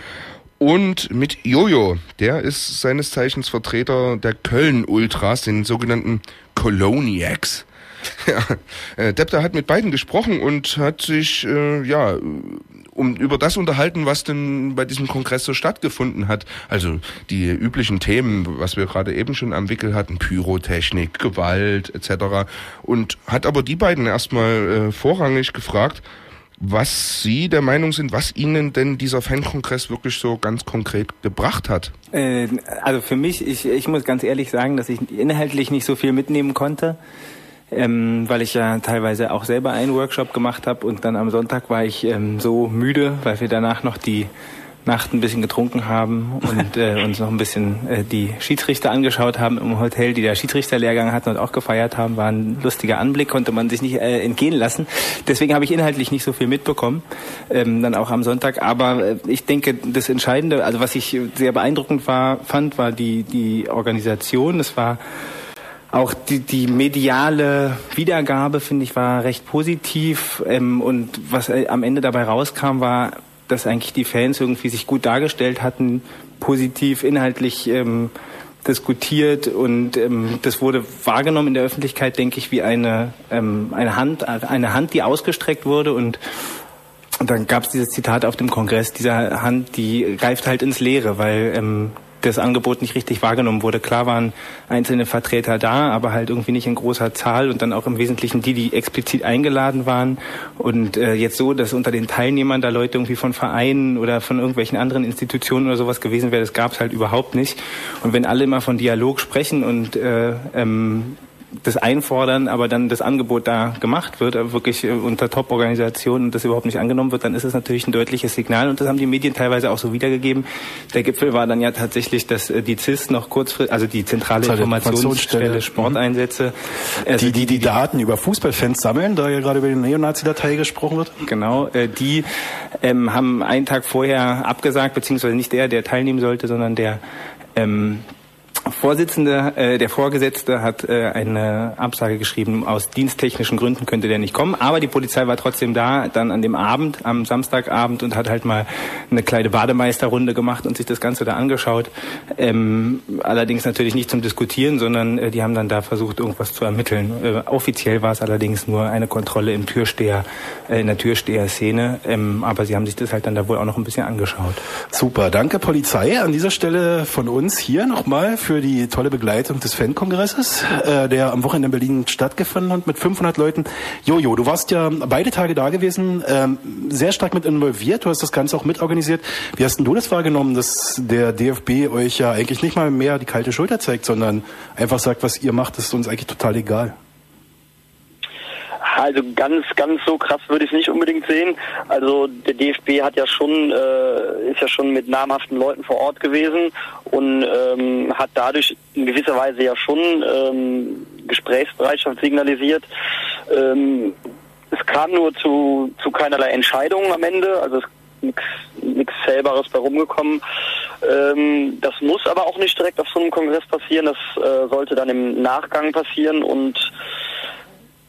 Und mit Jojo, der ist seines Zeichens Vertreter der Köln-Ultras, den sogenannten Coloniacs. Ja, äh, Depter hat mit beiden gesprochen und hat sich äh, ja um über das unterhalten, was denn bei diesem Kongress so stattgefunden hat. Also die üblichen Themen, was wir gerade eben schon am Wickel hatten, Pyrotechnik, Gewalt etc. Und hat aber die beiden erstmal äh, vorrangig gefragt, was Sie der Meinung sind, was Ihnen denn dieser Fankongress wirklich so ganz konkret gebracht hat. Äh, also für mich, ich, ich muss ganz ehrlich sagen, dass ich inhaltlich nicht so viel mitnehmen konnte, ähm, weil ich ja teilweise auch selber einen Workshop gemacht habe und dann am Sonntag war ich ähm, so müde, weil wir danach noch die Nacht ein bisschen getrunken haben und äh, uns noch ein bisschen äh, die Schiedsrichter angeschaut haben im Hotel, die der Schiedsrichterlehrgang hatten und auch gefeiert haben. War ein lustiger Anblick, konnte man sich nicht äh, entgehen lassen. Deswegen habe ich inhaltlich nicht so viel mitbekommen, ähm, dann auch am Sonntag. Aber äh, ich denke, das Entscheidende, also was ich sehr beeindruckend war, fand, war die, die Organisation. Es war auch die, die mediale Wiedergabe, finde ich, war recht positiv. Ähm, und was äh, am Ende dabei rauskam, war, dass eigentlich die Fans irgendwie sich gut dargestellt hatten, positiv, inhaltlich ähm, diskutiert und ähm, das wurde wahrgenommen in der Öffentlichkeit, denke ich, wie eine, ähm, eine Hand, eine Hand, die ausgestreckt wurde und und dann gab es dieses Zitat auf dem Kongress, dieser Hand, die greift halt ins Leere, weil ähm, das Angebot nicht richtig wahrgenommen wurde. Klar waren einzelne Vertreter da, aber halt irgendwie nicht in großer Zahl und dann auch im Wesentlichen die, die explizit eingeladen waren. Und äh, jetzt so, dass unter den Teilnehmern da Leute irgendwie von Vereinen oder von irgendwelchen anderen Institutionen oder sowas gewesen wäre, das gab es halt überhaupt nicht. Und wenn alle immer von Dialog sprechen und äh, ähm, das einfordern, aber dann das Angebot da gemacht wird, äh, wirklich äh, unter Top-Organisation und das überhaupt nicht angenommen wird, dann ist es natürlich ein deutliches Signal und das haben die Medien teilweise auch so wiedergegeben. Der Gipfel war dann ja tatsächlich, dass äh, die CIS noch kurzfristig, also die zentrale Informationsstelle Informationsstelle. Sporteinsätze, also die, die die Daten über Fußballfans sammeln, da ja gerade über die Neonazi-Datei gesprochen wird. Genau, die ähm, haben einen Tag vorher abgesagt, beziehungsweise nicht der, der teilnehmen sollte, sondern der ähm, Vorsitzende, äh, der Vorgesetzte hat äh, eine Absage geschrieben, aus diensttechnischen Gründen könnte der nicht kommen, aber die Polizei war trotzdem da, dann an dem Abend, am Samstagabend und hat halt mal eine kleine Bademeisterrunde gemacht und sich das Ganze da angeschaut. Ähm, allerdings natürlich nicht zum Diskutieren, sondern äh, die haben dann da versucht, irgendwas zu ermitteln. Äh, offiziell war es allerdings nur eine Kontrolle im Türsteher, äh, in der Türsteher-Szene, ähm, aber sie haben sich das halt dann da wohl auch noch ein bisschen angeschaut. Super, danke Polizei. An dieser Stelle von uns hier nochmal für die tolle Begleitung des Fankongresses, äh, der am Wochenende in Berlin stattgefunden hat mit 500 Leuten. Jojo, du warst ja beide Tage da gewesen, ähm, sehr stark mit involviert, du hast das Ganze auch mitorganisiert. Wie hast denn du das wahrgenommen, dass der DFB euch ja eigentlich nicht mal mehr die kalte Schulter zeigt, sondern einfach sagt, was ihr macht, ist uns eigentlich total egal? Also ganz, ganz so krass würde ich es nicht unbedingt sehen. Also der DFB hat ja schon, äh, ist ja schon mit namhaften Leuten vor Ort gewesen und ähm, hat dadurch in gewisser Weise ja schon ähm, Gesprächsbereitschaft signalisiert. Ähm, es kam nur zu, zu keinerlei Entscheidungen am Ende, also nichts Zählbares bei rumgekommen. Ähm, das muss aber auch nicht direkt auf so einem Kongress passieren, das äh, sollte dann im Nachgang passieren und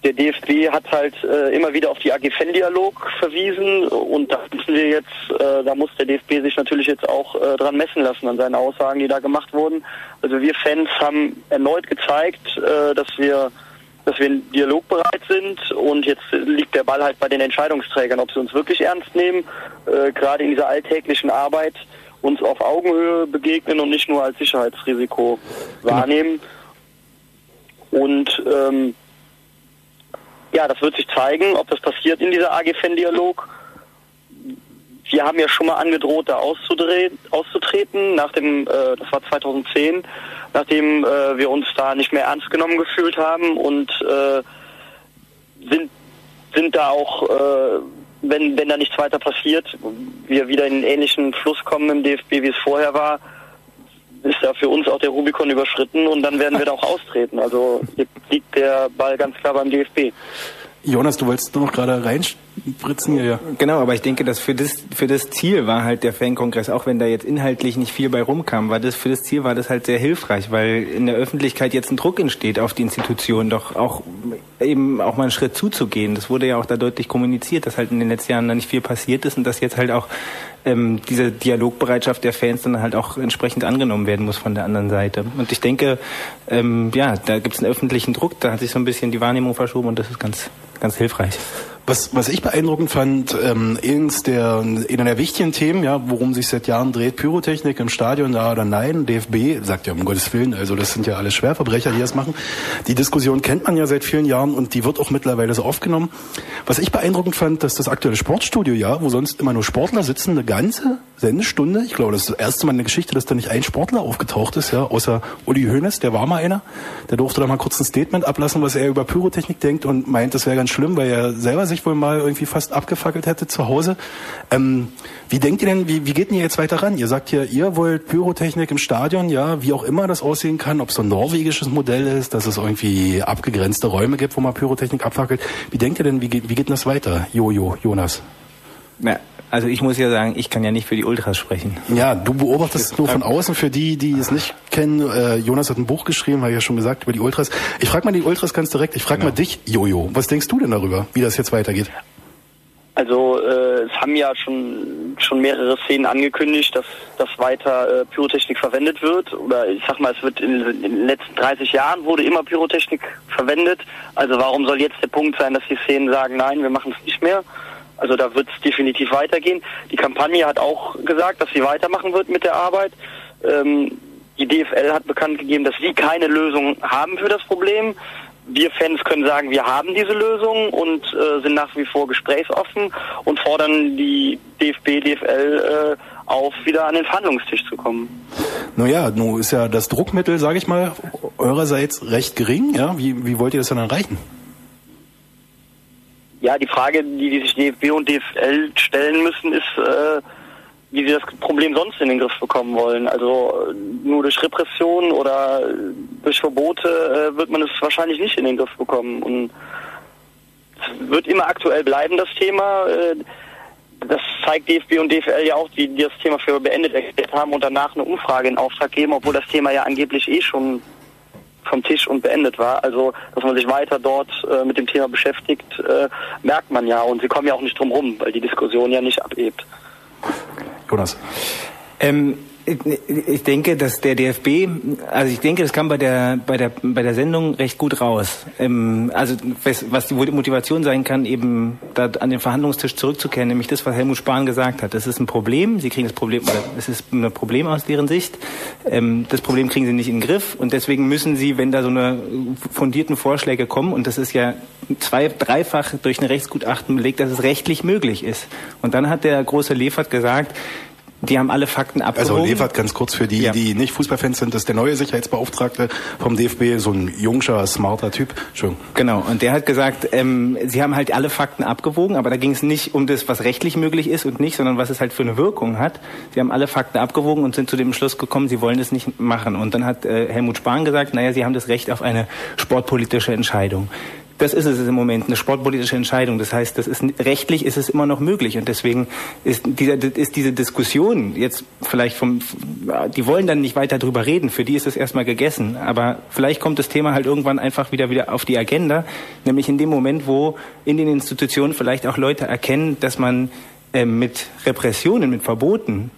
der DFB hat halt äh, immer wieder auf die AG Fan-Dialog verwiesen und da müssen wir jetzt, äh, da muss der DFB sich natürlich jetzt auch äh, dran messen lassen an seinen Aussagen, die da gemacht wurden. Also wir Fans haben erneut gezeigt, äh, dass wir dass wir in Dialog bereit sind und jetzt liegt der Ball halt bei den Entscheidungsträgern, ob sie uns wirklich ernst nehmen, äh, gerade in dieser alltäglichen Arbeit uns auf Augenhöhe begegnen und nicht nur als Sicherheitsrisiko wahrnehmen. Und ähm, ja, das wird sich zeigen, ob das passiert in dieser AG-Fan-Dialog. Wir haben ja schon mal angedroht, da auszutreten, nach dem, äh, das war 2010, nachdem äh, wir uns da nicht mehr ernst genommen gefühlt haben und äh, sind, sind da auch, äh, wenn, wenn da nichts weiter passiert, wir wieder in einen ähnlichen Fluss kommen im DFB, wie es vorher war, ist da für uns auch der Rubikon überschritten und dann werden wir da auch austreten. Also liegt der Ball ganz klar beim DFB. Jonas, du wolltest nur noch gerade reinspritzen hier, ja. Genau, aber ich denke, dass für das, für das Ziel war halt der Fankongress, auch wenn da jetzt inhaltlich nicht viel bei rumkam, war das, für das Ziel war das halt sehr hilfreich, weil in der Öffentlichkeit jetzt ein Druck entsteht auf die Institution, doch auch eben auch mal einen Schritt zuzugehen. Das wurde ja auch da deutlich kommuniziert, dass halt in den letzten Jahren da nicht viel passiert ist und dass jetzt halt auch ähm, diese Dialogbereitschaft der Fans dann halt auch entsprechend angenommen werden muss von der anderen Seite. Und ich denke, ähm, ja, da gibt es einen öffentlichen Druck, da hat sich so ein bisschen die Wahrnehmung verschoben und das ist ganz, ganz hilfreich. Was, was ich beeindruckend fand, ähm, eines der, einer der wichtigen Themen, ja, worum sich seit Jahren dreht, Pyrotechnik im Stadion, ja oder nein, DFB sagt ja um Gottes Willen, also das sind ja alles Schwerverbrecher, die das machen. Die Diskussion kennt man ja seit vielen Jahren und die wird auch mittlerweile so aufgenommen. Was ich beeindruckend fand, dass das aktuelle Sportstudio, ja, wo sonst immer nur Sportler sitzen, eine ganze Sendestunde, ich glaube, das ist das erste Mal in der Geschichte, dass da nicht ein Sportler aufgetaucht ist, ja, außer Uli Hoeneß, der war mal einer, der durfte da mal kurz ein Statement ablassen, was er über Pyrotechnik denkt und meint, das wäre ganz schlimm, weil er selber sich wohl mal irgendwie fast abgefackelt hätte zu Hause. Ähm, wie denkt ihr denn, wie, wie geht denn ihr jetzt weiter ran? Ihr sagt ja, ihr wollt Pyrotechnik im Stadion, ja, wie auch immer das aussehen kann, ob es so ein norwegisches Modell ist, dass es irgendwie abgegrenzte Räume gibt, wo man Pyrotechnik abfackelt. Wie denkt ihr denn, wie geht, wie geht denn das weiter, Jojo, Jonas? Ja, also ich muss ja sagen, ich kann ja nicht für die Ultras sprechen. Ja, du beobachtest nur von außen. Für die, die es nicht kennen, äh, Jonas hat ein Buch geschrieben, habe ich ja schon gesagt, über die Ultras. Ich frage mal die Ultras ganz direkt. Ich frage Genau. mal dich, Jojo. Was denkst du denn darüber, wie das jetzt weitergeht? Also äh, es haben ja schon schon mehrere Szenen angekündigt, dass dass weiter äh, Pyrotechnik verwendet wird. Oder ich sag mal, es wird in, in den letzten 30 Jahren wurde immer Pyrotechnik verwendet. Also warum soll jetzt der Punkt sein, dass die Szenen sagen, nein, wir machen es nicht mehr? Also da wird es definitiv weitergehen. Die Kampagne hat auch gesagt, dass sie weitermachen wird mit der Arbeit. Ähm, die DFL hat bekannt gegeben, dass sie keine Lösung haben für das Problem. wir Fans können sagen, wir haben diese Lösung und äh, sind nach wie vor gesprächsoffen und fordern die DFB, DFL äh, auf, wieder an den Verhandlungstisch zu kommen. Naja, nun ist ja das Druckmittel, sage ich mal, eurerseits recht gering. Ja? Wie, wie wollt ihr das dann erreichen? Ja, die Frage, die, die sich DFB und DFL stellen müssen, ist, äh, wie sie das Problem sonst in den Griff bekommen wollen. Also äh, nur durch Repression oder durch Verbote äh, wird man es wahrscheinlich nicht in den Griff bekommen. Und es wird immer aktuell bleiben, das Thema. Äh, das zeigt DFB und DFL ja auch, die, die das Thema für beendet erklärt haben und danach eine Umfrage in Auftrag geben, obwohl das Thema ja angeblich eh schon vom Tisch und beendet war. Also, dass man sich weiter dort äh, mit dem Thema beschäftigt, äh, merkt man ja. Und sie kommen ja auch nicht drum rum, weil die Diskussion ja nicht abhebt. Jonas. Ähm, ich- denke, dass der DFB, also ich denke, das kam bei der bei der bei der Sendung recht gut raus. Ähm, also was, was die Motivation sein kann, eben da an den Verhandlungstisch zurückzukehren, nämlich das, was Helmut Spahn gesagt hat. Das ist ein Problem. Sie kriegen das Problem oder es ist ein Problem aus deren Sicht. Ähm, das Problem kriegen sie nicht in den Griff und deswegen müssen sie, wenn da so eine fundierten Vorschläge kommen und das ist ja zwei, dreifach durch ein Rechtsgutachten belegt, dass es rechtlich möglich ist. Und dann hat der große Lefert gesagt, die haben alle Fakten abgewogen. Also Levert, ganz kurz für die, Ja. die nicht Fußballfans sind, das ist der neue Sicherheitsbeauftragte vom DFB, so ein jungscher, smarter Typ. Entschuldigung. Genau, und der hat gesagt, ähm, sie haben halt alle Fakten abgewogen, aber da ging es nicht um das, was rechtlich möglich ist und nicht, sondern was es halt für eine Wirkung hat. Sie haben alle Fakten abgewogen und sind zu dem Schluss gekommen, sie wollen es nicht machen. Und dann hat äh, Helmut Spahn gesagt, naja, sie haben das Recht auf eine sportpolitische Entscheidung. Das ist es im Moment, eine sportpolitische Entscheidung. Das heißt, das ist rechtlich ist es immer noch möglich. Und deswegen ist dieser ist diese Diskussion jetzt vielleicht vom die wollen dann nicht weiter drüber reden, für die ist es erstmal gegessen, aber vielleicht kommt das Thema halt irgendwann einfach wieder wieder auf die Agenda, nämlich in dem Moment, wo in den Institutionen vielleicht auch Leute erkennen, dass man ähm, mit Repressionen, mit Verboten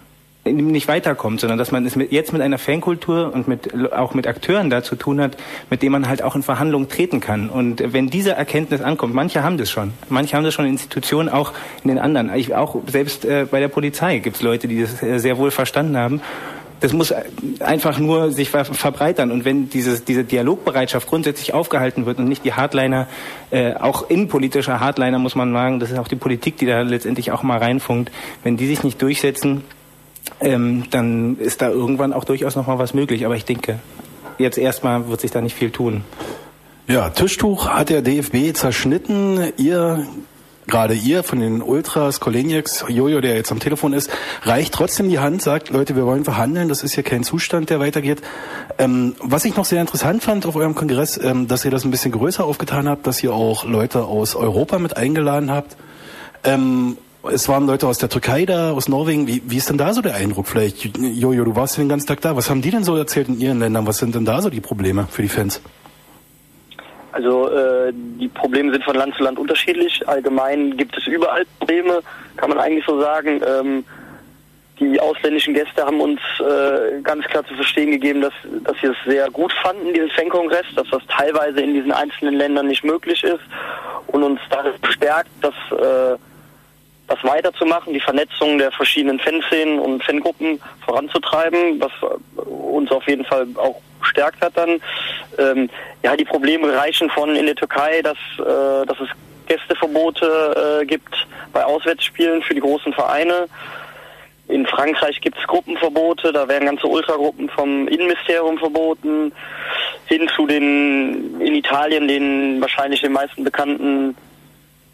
nicht weiterkommt, sondern dass man es mit, jetzt mit einer Fankultur und mit, auch mit Akteuren da zu tun hat, mit denen man halt auch in Verhandlungen treten kann. Und wenn diese Erkenntnis ankommt, manche haben das schon, manche haben das schon in Institutionen, auch in den anderen, ich, auch selbst äh, bei der Polizei gibt es Leute, die das äh, sehr wohl verstanden haben. Das muss einfach nur sich ver verbreitern. Und wenn dieses, diese Dialogbereitschaft grundsätzlich aufgehalten wird und nicht die Hardliner, äh, auch innenpolitische Hardliner, muss man sagen, das ist auch die Politik, die da letztendlich auch mal reinfunkt, wenn die sich nicht durchsetzen, ähm, dann ist da irgendwann auch durchaus noch mal was möglich. Aber ich denke, jetzt erstmal wird sich da nicht viel tun. Ja, Tischtuch hat der DFB zerschnitten. Ihr, gerade ihr von den Ultras, Koleniaks, Jojo, der jetzt am Telefon ist, reicht trotzdem die Hand, sagt, Leute, wir wollen verhandeln, das ist hier kein Zustand, der weitergeht. Ähm, was ich noch sehr interessant fand auf eurem Kongress, ähm, dass ihr das ein bisschen größer aufgetan habt, dass ihr auch Leute aus Europa mit eingeladen habt. Ähm, es waren Leute aus der Türkei da, aus Norwegen. Wie, wie ist denn da so der Eindruck vielleicht? Jojo, du warst ja den ganzen Tag da. Was haben die denn so erzählt in ihren Ländern? Was sind denn da so die Probleme für die Fans? Also äh, die Probleme sind von Land zu Land unterschiedlich. Allgemein gibt es überall Probleme, kann man eigentlich so sagen. Ähm, die ausländischen Gäste haben uns äh, ganz klar zu verstehen gegeben, dass, dass sie es sehr gut fanden, diesen Fankongress, dass das teilweise in diesen einzelnen Ländern nicht möglich ist und uns darin bestärkt, dass äh, das weiterzumachen, die Vernetzung der verschiedenen Fanszenen und Fangruppen voranzutreiben, was uns auf jeden Fall auch bestärkt hat dann. Ähm, ja, die Probleme reichen von in der Türkei, dass, äh, dass es Gästeverbote äh, gibt bei Auswärtsspielen für die großen Vereine. In Frankreich gibt es Gruppenverbote, da werden ganze Ultragruppen vom Innenministerium verboten, hin zu den in Italien den wahrscheinlich den meisten bekannten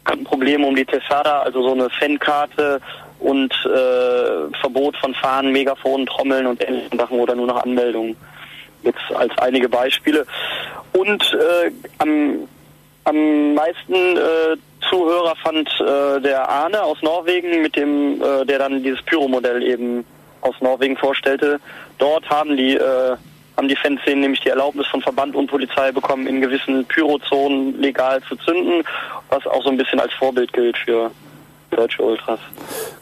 bekannten Probleme um die Tessada, also so eine Fankarte und äh, Verbot von Fahnen, Megafonen, Trommeln und ähnlichen Sachen oder nur noch Anmeldungen. Jetzt als einige Beispiele. Und äh, am, am meisten äh, Zuhörer fand äh, der Arne aus Norwegen, mit dem, äh, der dann dieses Pyro-Modell eben aus Norwegen vorstellte. Dort haben die äh, haben die Fanszenen nämlich die Erlaubnis von Verband und Polizei bekommen, in gewissen Pyrozonen legal zu zünden, was auch so ein bisschen als Vorbild gilt für deutsche Ultras.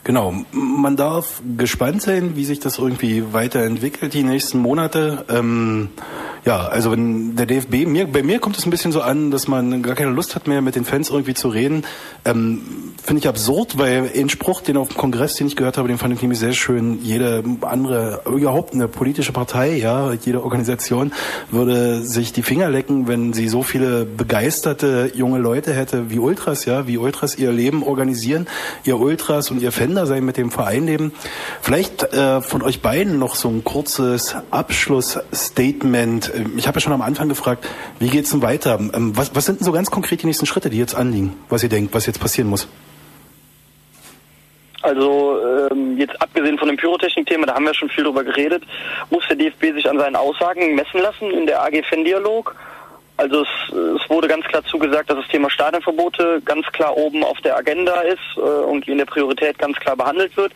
Genau, man darf gespannt sein, wie sich das irgendwie weiterentwickelt die nächsten Monate. Ähm, Ja, also wenn der DFB, mir, bei mir kommt es ein bisschen so an, dass man gar keine Lust hat mehr mit den Fans irgendwie zu reden. Ähm, Finde ich absurd, weil ein Spruch, den auf dem Kongress, den ich gehört habe, den fand ich nämlich sehr schön. Jede andere, überhaupt eine politische Partei, ja, jede Organisation würde sich die Finger lecken, wenn sie so viele begeisterte junge Leute hätte wie Ultras, ja, wie Ultras ihr Leben organisieren, ihr Ultras und ihr Fender sein mit dem Verein leben. Vielleicht äh, von euch beiden noch so ein kurzes Abschlussstatement. Ich habe ja schon am Anfang gefragt, wie geht's denn weiter? Ähm, was, was sind denn so ganz konkret die nächsten Schritte, die jetzt anliegen? Was ihr denkt, was jetzt passieren muss? Also ähm, jetzt abgesehen von dem Pyrotechnik-Thema, da haben wir schon viel drüber geredet, muss der DFB sich an seinen Aussagen messen lassen in der AG Fan-Dialog. Also es, es wurde ganz klar zugesagt, dass das Thema Stadionverbote ganz klar oben auf der Agenda ist äh, und in der Priorität ganz klar behandelt wird.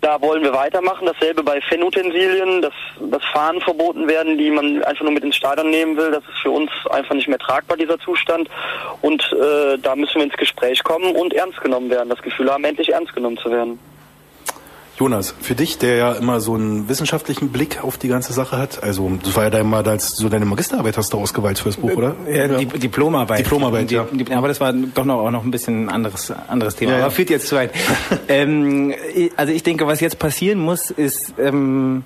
Da wollen wir weitermachen. Dasselbe bei Fanutensilien, dass, dass Fahnen verboten werden, die man einfach nur mit ins Stadion nehmen will. Das ist für uns einfach nicht mehr tragbar, dieser Zustand. Und äh, da müssen wir ins Gespräch kommen und ernst genommen werden. Das Gefühl haben, endlich ernst genommen zu werden. Jonas, für dich, der ja immer so einen wissenschaftlichen Blick auf die ganze Sache hat, also das war ja dein, mal als so deine Magisterarbeit hast du ausgewählt fürs Buch, oder? Ja, die Diplomarbeit. Diplomarbeit, die, ja. Die, aber das war doch noch, auch noch ein bisschen ein anderes, anderes Thema. Ja, ja. Aber führt jetzt zu weit. ähm, also ich denke, was jetzt passieren muss, ist, ähm,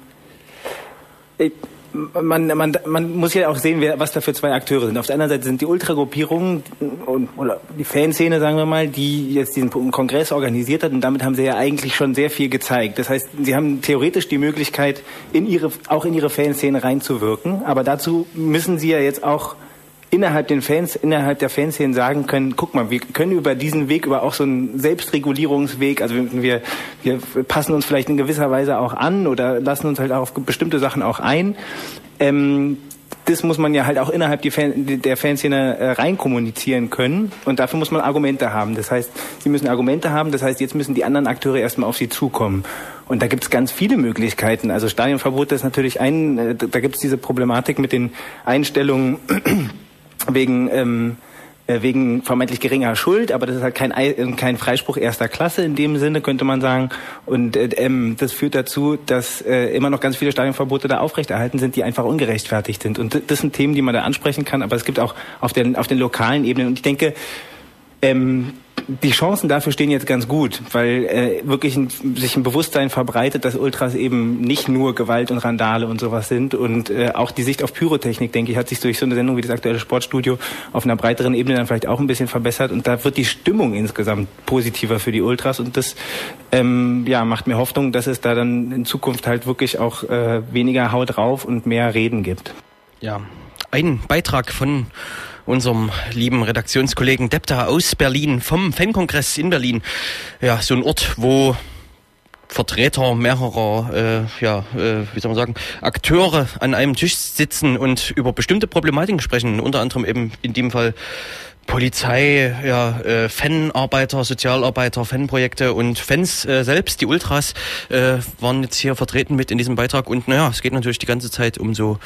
ich, man, man, man muss ja auch sehen, wer, was da für zwei Akteure sind. Auf der anderen Seite sind die Ultragruppierungen und, oder die Fanszene, sagen wir mal, die jetzt diesen Kongress organisiert hat und damit haben sie ja eigentlich schon sehr viel gezeigt. Das heißt, sie haben theoretisch die Möglichkeit, in ihre, auch in ihre Fanszene reinzuwirken, aber dazu müssen sie ja jetzt auch innerhalb den Fans, innerhalb der Fanszenen sagen können, guck mal, wir können über diesen Weg, über auch so einen Selbstregulierungsweg, also wir, wir passen uns vielleicht in gewisser Weise auch an oder lassen uns halt auf bestimmte Sachen auch ein. Ähm, das muss man ja halt auch innerhalb Fan, der Fanszene äh, rein kommunizieren können und dafür muss man Argumente haben. Das heißt, sie müssen Argumente haben, das heißt, jetzt müssen die anderen Akteure erstmal auf sie zukommen. Und da gibt es ganz viele Möglichkeiten. Also Stadionverbot ist natürlich ein, äh, da gibt es diese Problematik mit den Einstellungen wegen ähm, äh, wegen vermeintlich geringer Schuld, aber das ist halt kein, Ei- kein Freispruch erster Klasse in dem Sinne, könnte man sagen. Und äh, ähm, das führt dazu, dass äh, immer noch ganz viele Stadionverbote da aufrechterhalten sind, die einfach ungerechtfertigt sind. Und das sind Themen, die man da ansprechen kann, aber es gibt auch auf den, auf den lokalen Ebenen. Und ich denke, ähm, die Chancen dafür stehen jetzt ganz gut, weil äh, wirklich ein, sich ein Bewusstsein verbreitet, dass Ultras eben nicht nur Gewalt und Randale und sowas sind. Und äh, auch die Sicht auf Pyrotechnik, denke ich, hat sich durch so eine Sendung wie das aktuelle Sportstudio auf einer breiteren Ebene dann vielleicht auch ein bisschen verbessert. Und da wird die Stimmung insgesamt positiver für die Ultras. Und das ähm, ja, macht mir Hoffnung, dass es da dann in Zukunft halt wirklich auch äh, weniger Haut drauf und mehr Reden gibt. Ja, ein Beitrag von unserem lieben Redaktionskollegen Depta aus Berlin vom Fankongress in Berlin. Ja, so ein Ort, wo Vertreter mehrerer, äh, ja, äh, wie soll man sagen, Akteure an einem Tisch sitzen und über bestimmte Problematiken sprechen, unter anderem eben in dem Fall Polizei, ja, äh, Fanarbeiter, Sozialarbeiter, Fanprojekte und Fans äh, selbst, die Ultras, äh, waren jetzt hier vertreten mit in diesem Beitrag. Und naja, es geht natürlich die ganze Zeit um so,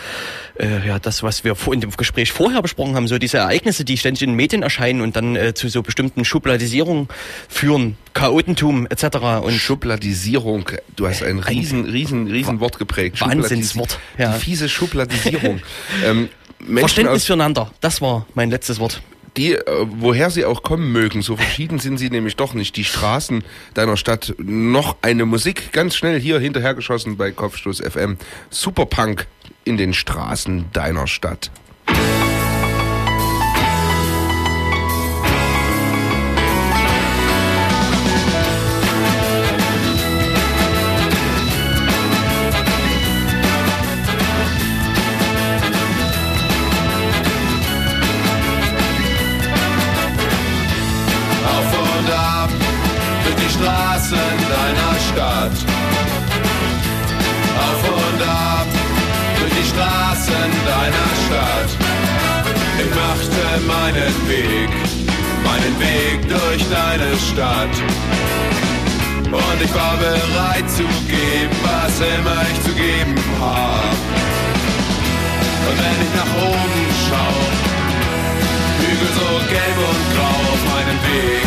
äh, ja, das, was wir in dem Gespräch vorher besprochen haben, so diese Ereignisse, die ständig in den Medien erscheinen und dann äh, zu so bestimmten Schubladisierungen führen, Chaotentum etc. Und Schubladisierung, du hast ein riesen, riesen, riesen Wort geprägt. Wahnsinnswort, ja. Die fiese Schubladisierung. ähm, Menschen Verständnis füreinander, das war mein letztes Wort. Die, äh, woher sie auch kommen mögen, so verschieden sind sie nämlich doch nicht. Die Straßen deiner Stadt, noch eine Musik, ganz schnell hier hinterhergeschossen bei Kopfstoß FM. Superpunk in den Straßen deiner Stadt. nicht deine Stadt. Und ich war bereit zu geben, was immer ich zu geben hab. Und wenn ich nach oben schau, Hügel so gelb und grau auf meinem Weg.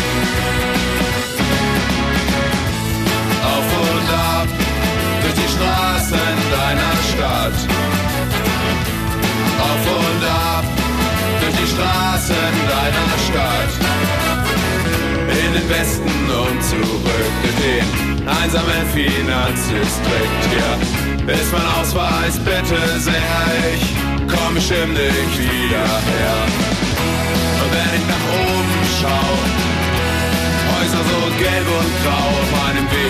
Auf und ab, durch die Straßen deiner Stadt. Auf und ab, durch die Straßen deiner Stadt. In den Westen und zurück in den einsamen Finanzdistrikt. Hier ist mein Ausweis, bitte sehr, ich komm bestimmt nicht wieder her. Und wenn ich nach oben schau, Häuser so gelb und grau auf meinem Weg.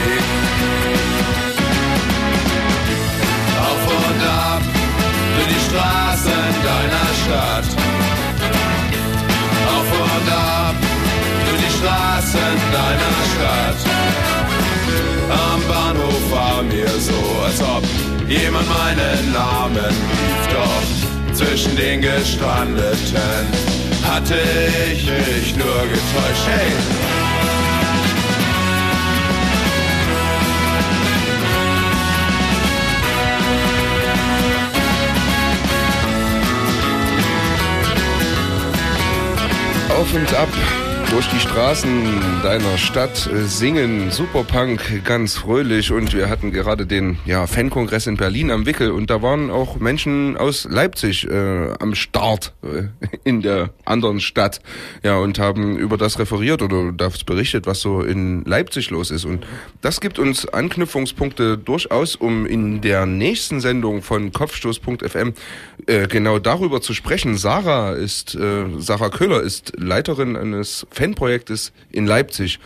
Zwischen den Gestrandeten hatte ich mich nur getäuscht. Hey! Auf und ab durch die Straßen deiner Stadt singen. Superpunk ganz fröhlich. Und wir hatten gerade den ja, Fankongress in Berlin am Wickel. Und da waren auch Menschen aus Leipzig äh, am Start äh, in der anderen Stadt. Ja und haben über das referiert oder das berichtet, was so in Leipzig los ist. Und das gibt uns Anknüpfungspunkte durchaus, um in der nächsten Sendung von Kopfstoß.fm äh, genau darüber zu sprechen. Sarah ist äh, Sarah Köhler ist Leiterin eines Fanprojektes in Leipzig.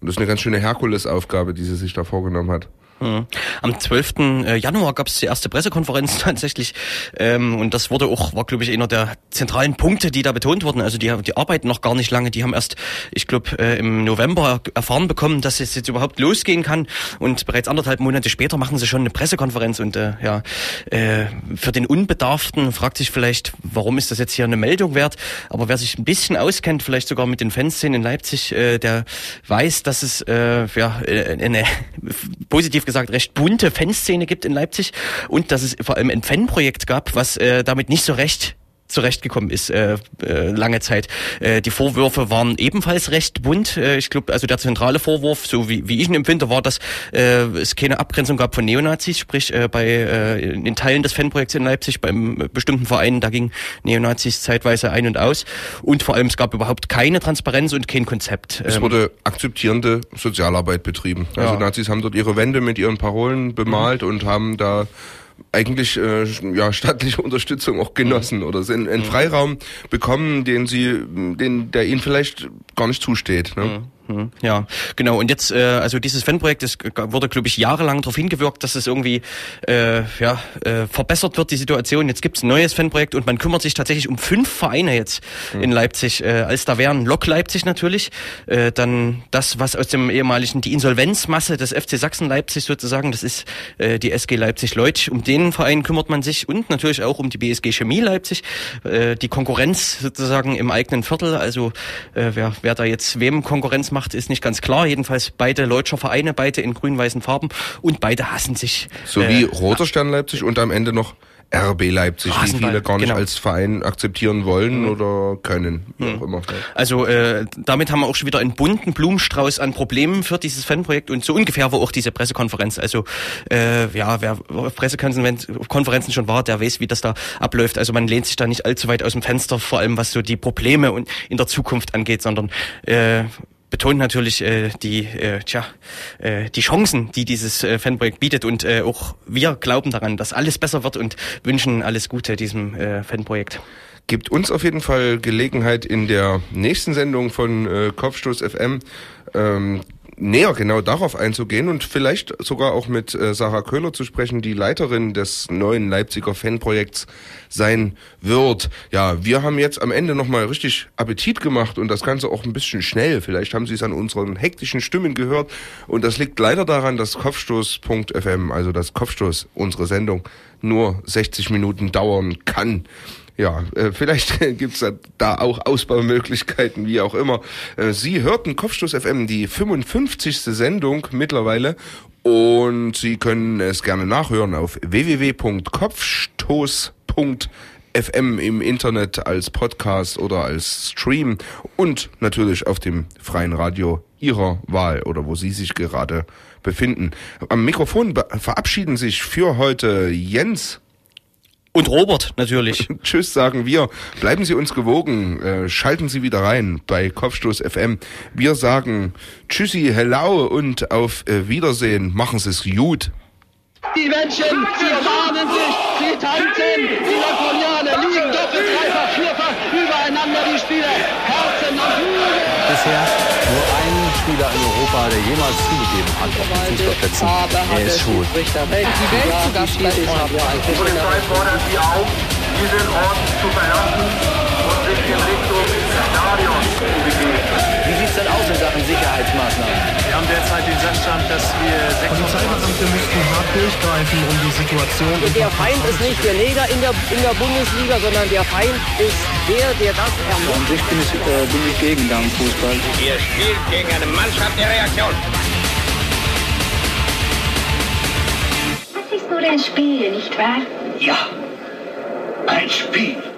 Und das ist eine ganz schöne Herkulesaufgabe, die sie sich da vorgenommen hat. Mhm. Am 12. Januar gab es die erste Pressekonferenz tatsächlich ähm, und das wurde auch, war glaube ich einer der zentralen Punkte, die da betont wurden. Also die, die arbeiten noch gar nicht lange, die haben erst, ich glaube, äh, im November erfahren bekommen, dass es jetzt überhaupt losgehen kann und bereits anderthalb Monate später machen sie schon eine Pressekonferenz und äh, ja, äh, für den Unbedarften fragt sich vielleicht, warum ist das jetzt hier eine Meldung wert, aber wer sich ein bisschen auskennt, vielleicht sogar mit den Fanszenen in Leipzig, äh, der weiß, dass es äh, ja äh, eine positiv gesagt recht bunte Fanszene gibt in Leipzig und dass es vor allem ein Fanprojekt gab, was äh, damit nicht so recht zurechtgekommen ist äh, äh, lange Zeit. Äh, die Vorwürfe waren ebenfalls recht bunt. Äh, ich glaube, also der zentrale Vorwurf, so wie, wie ich ihn empfinde, war, dass äh, es keine Abgrenzung gab von Neonazis, sprich äh, bei äh, in Teilen des Fanprojekts in Leipzig, beim bestimmten Vereinen, da ging Neonazis zeitweise ein und aus. Und vor allem, es gab überhaupt keine Transparenz und kein Konzept. Es Ähm, wurde akzeptierende Sozialarbeit betrieben. Also Ja. Nazis haben dort ihre Wände mit ihren Parolen bemalt und haben da eigentlich äh, ja staatliche Unterstützung auch genossen oder sind einen Freiraum bekommen, den sie, den der ihnen vielleicht gar nicht zusteht. Ne? Mhm, Ja, genau. Und jetzt, äh, also dieses Fanprojekt, das g- wurde, glaube ich, jahrelang darauf hingewirkt, dass es irgendwie äh, ja, äh, verbessert wird, die Situation. Jetzt gibt's ein neues Fanprojekt und man kümmert sich tatsächlich um fünf Vereine jetzt in Leipzig. Äh, als da wären Lok Leipzig natürlich, äh, dann das, was aus dem ehemaligen, die Insolvenzmasse des FC Sachsen Leipzig sozusagen, das ist äh, die SG Leipzig-Leutsch. Um den Verein kümmert man sich und natürlich auch um die BSG Chemie Leipzig, äh, die Konkurrenz sozusagen im eigenen Viertel. Also äh, wer, wer da jetzt wem Konkurrenz macht, ist nicht ganz klar. Jedenfalls beide Leutscher Vereine, beide in grün-weißen Farben und beide hassen sich. So wie Äh, Roter Stern Leipzig und am Ende noch RB Leipzig, wie viele gar nicht genau. als Verein akzeptieren wollen oder können, wie auch immer. Also äh, damit haben wir auch schon wieder einen bunten Blumenstrauß an Problemen für dieses Fanprojekt und so ungefähr war auch diese Pressekonferenz. Also äh, ja, wer auf Pressekonferenzen Konferenzen schon war, der weiß, wie das da abläuft. Also man lehnt sich da nicht allzu weit aus dem Fenster, vor allem was so die Probleme und in der Zukunft angeht, sondern äh, betont natürlich äh, die äh, tja, äh, die Chancen, die dieses äh, Fanprojekt bietet und äh, auch wir glauben daran, dass alles besser wird und wünschen alles Gute diesem äh, Fanprojekt. Gibt uns auf jeden Fall Gelegenheit in der nächsten Sendung von äh, Kopfstoß FM ähm, näher genau darauf einzugehen und vielleicht sogar auch mit äh, Sarah Köhler zu sprechen, die Leiterin des neuen Leipziger Fanprojekts sein wird. Ja, wir haben jetzt am Ende nochmal richtig Appetit gemacht und das Ganze auch ein bisschen schnell. Vielleicht haben Sie es an unseren hektischen Stimmen gehört und das liegt leider daran, dass Kopfstoß.fm, also das Kopfstoß, unsere Sendung, nur 60 Minuten dauern kann. Ja, äh, vielleicht gibt's da- da auch Ausbaumöglichkeiten, wie auch immer. Äh, Sie hörten Kopfstoß FM, die 55. Sendung mittlerweile. Und Sie können es gerne nachhören auf www.kopfstoß.fm im Internet als Podcast oder als Stream und natürlich auf dem freien Radio Ihrer Wahl oder wo Sie sich gerade befinden. Am Mikrofon verabschieden sich für heute Jens Und Robert natürlich. Tschüss sagen wir. Bleiben Sie uns gewogen. Äh, schalten Sie wieder rein bei Kopfstoß FM. Wir sagen Tschüssi, hello und auf äh, Wiedersehen. Machen Sie es gut. Die Menschen, sie umarmen sich, sie tanzen, die Napoleone liegen doppelt, dreifach, vierfach übereinander, die Spieler, Herzen und Flügel. Bisher nur ein Spieler in Europa, der jemals zugegeben hat auf den Fußballplätzen. Er ist schwul. Die Welt zu Gast bei Die Polizei fordert Sie auf, diesen Ort zu verlassen und sich in Richtung Stadion zu begeben. Wie sieht es denn aus in Sachen Sicherheitsmaßnahmen? Wir haben derzeit den Sachstand, dass wir 26 Polizeibeamte müssten hart durchgreifen, um die Situation... Und der Feind ist nicht der Neger in der, in der Bundesliga, sondern der Feind ist der, der das ermöglicht. An sich bin ich, äh, bin ich gegen Fußball. Ihr spielt gegen eine Mannschaft der Reaktion. Nur ein Spiel, nicht wahr? Ja, ein Spiel.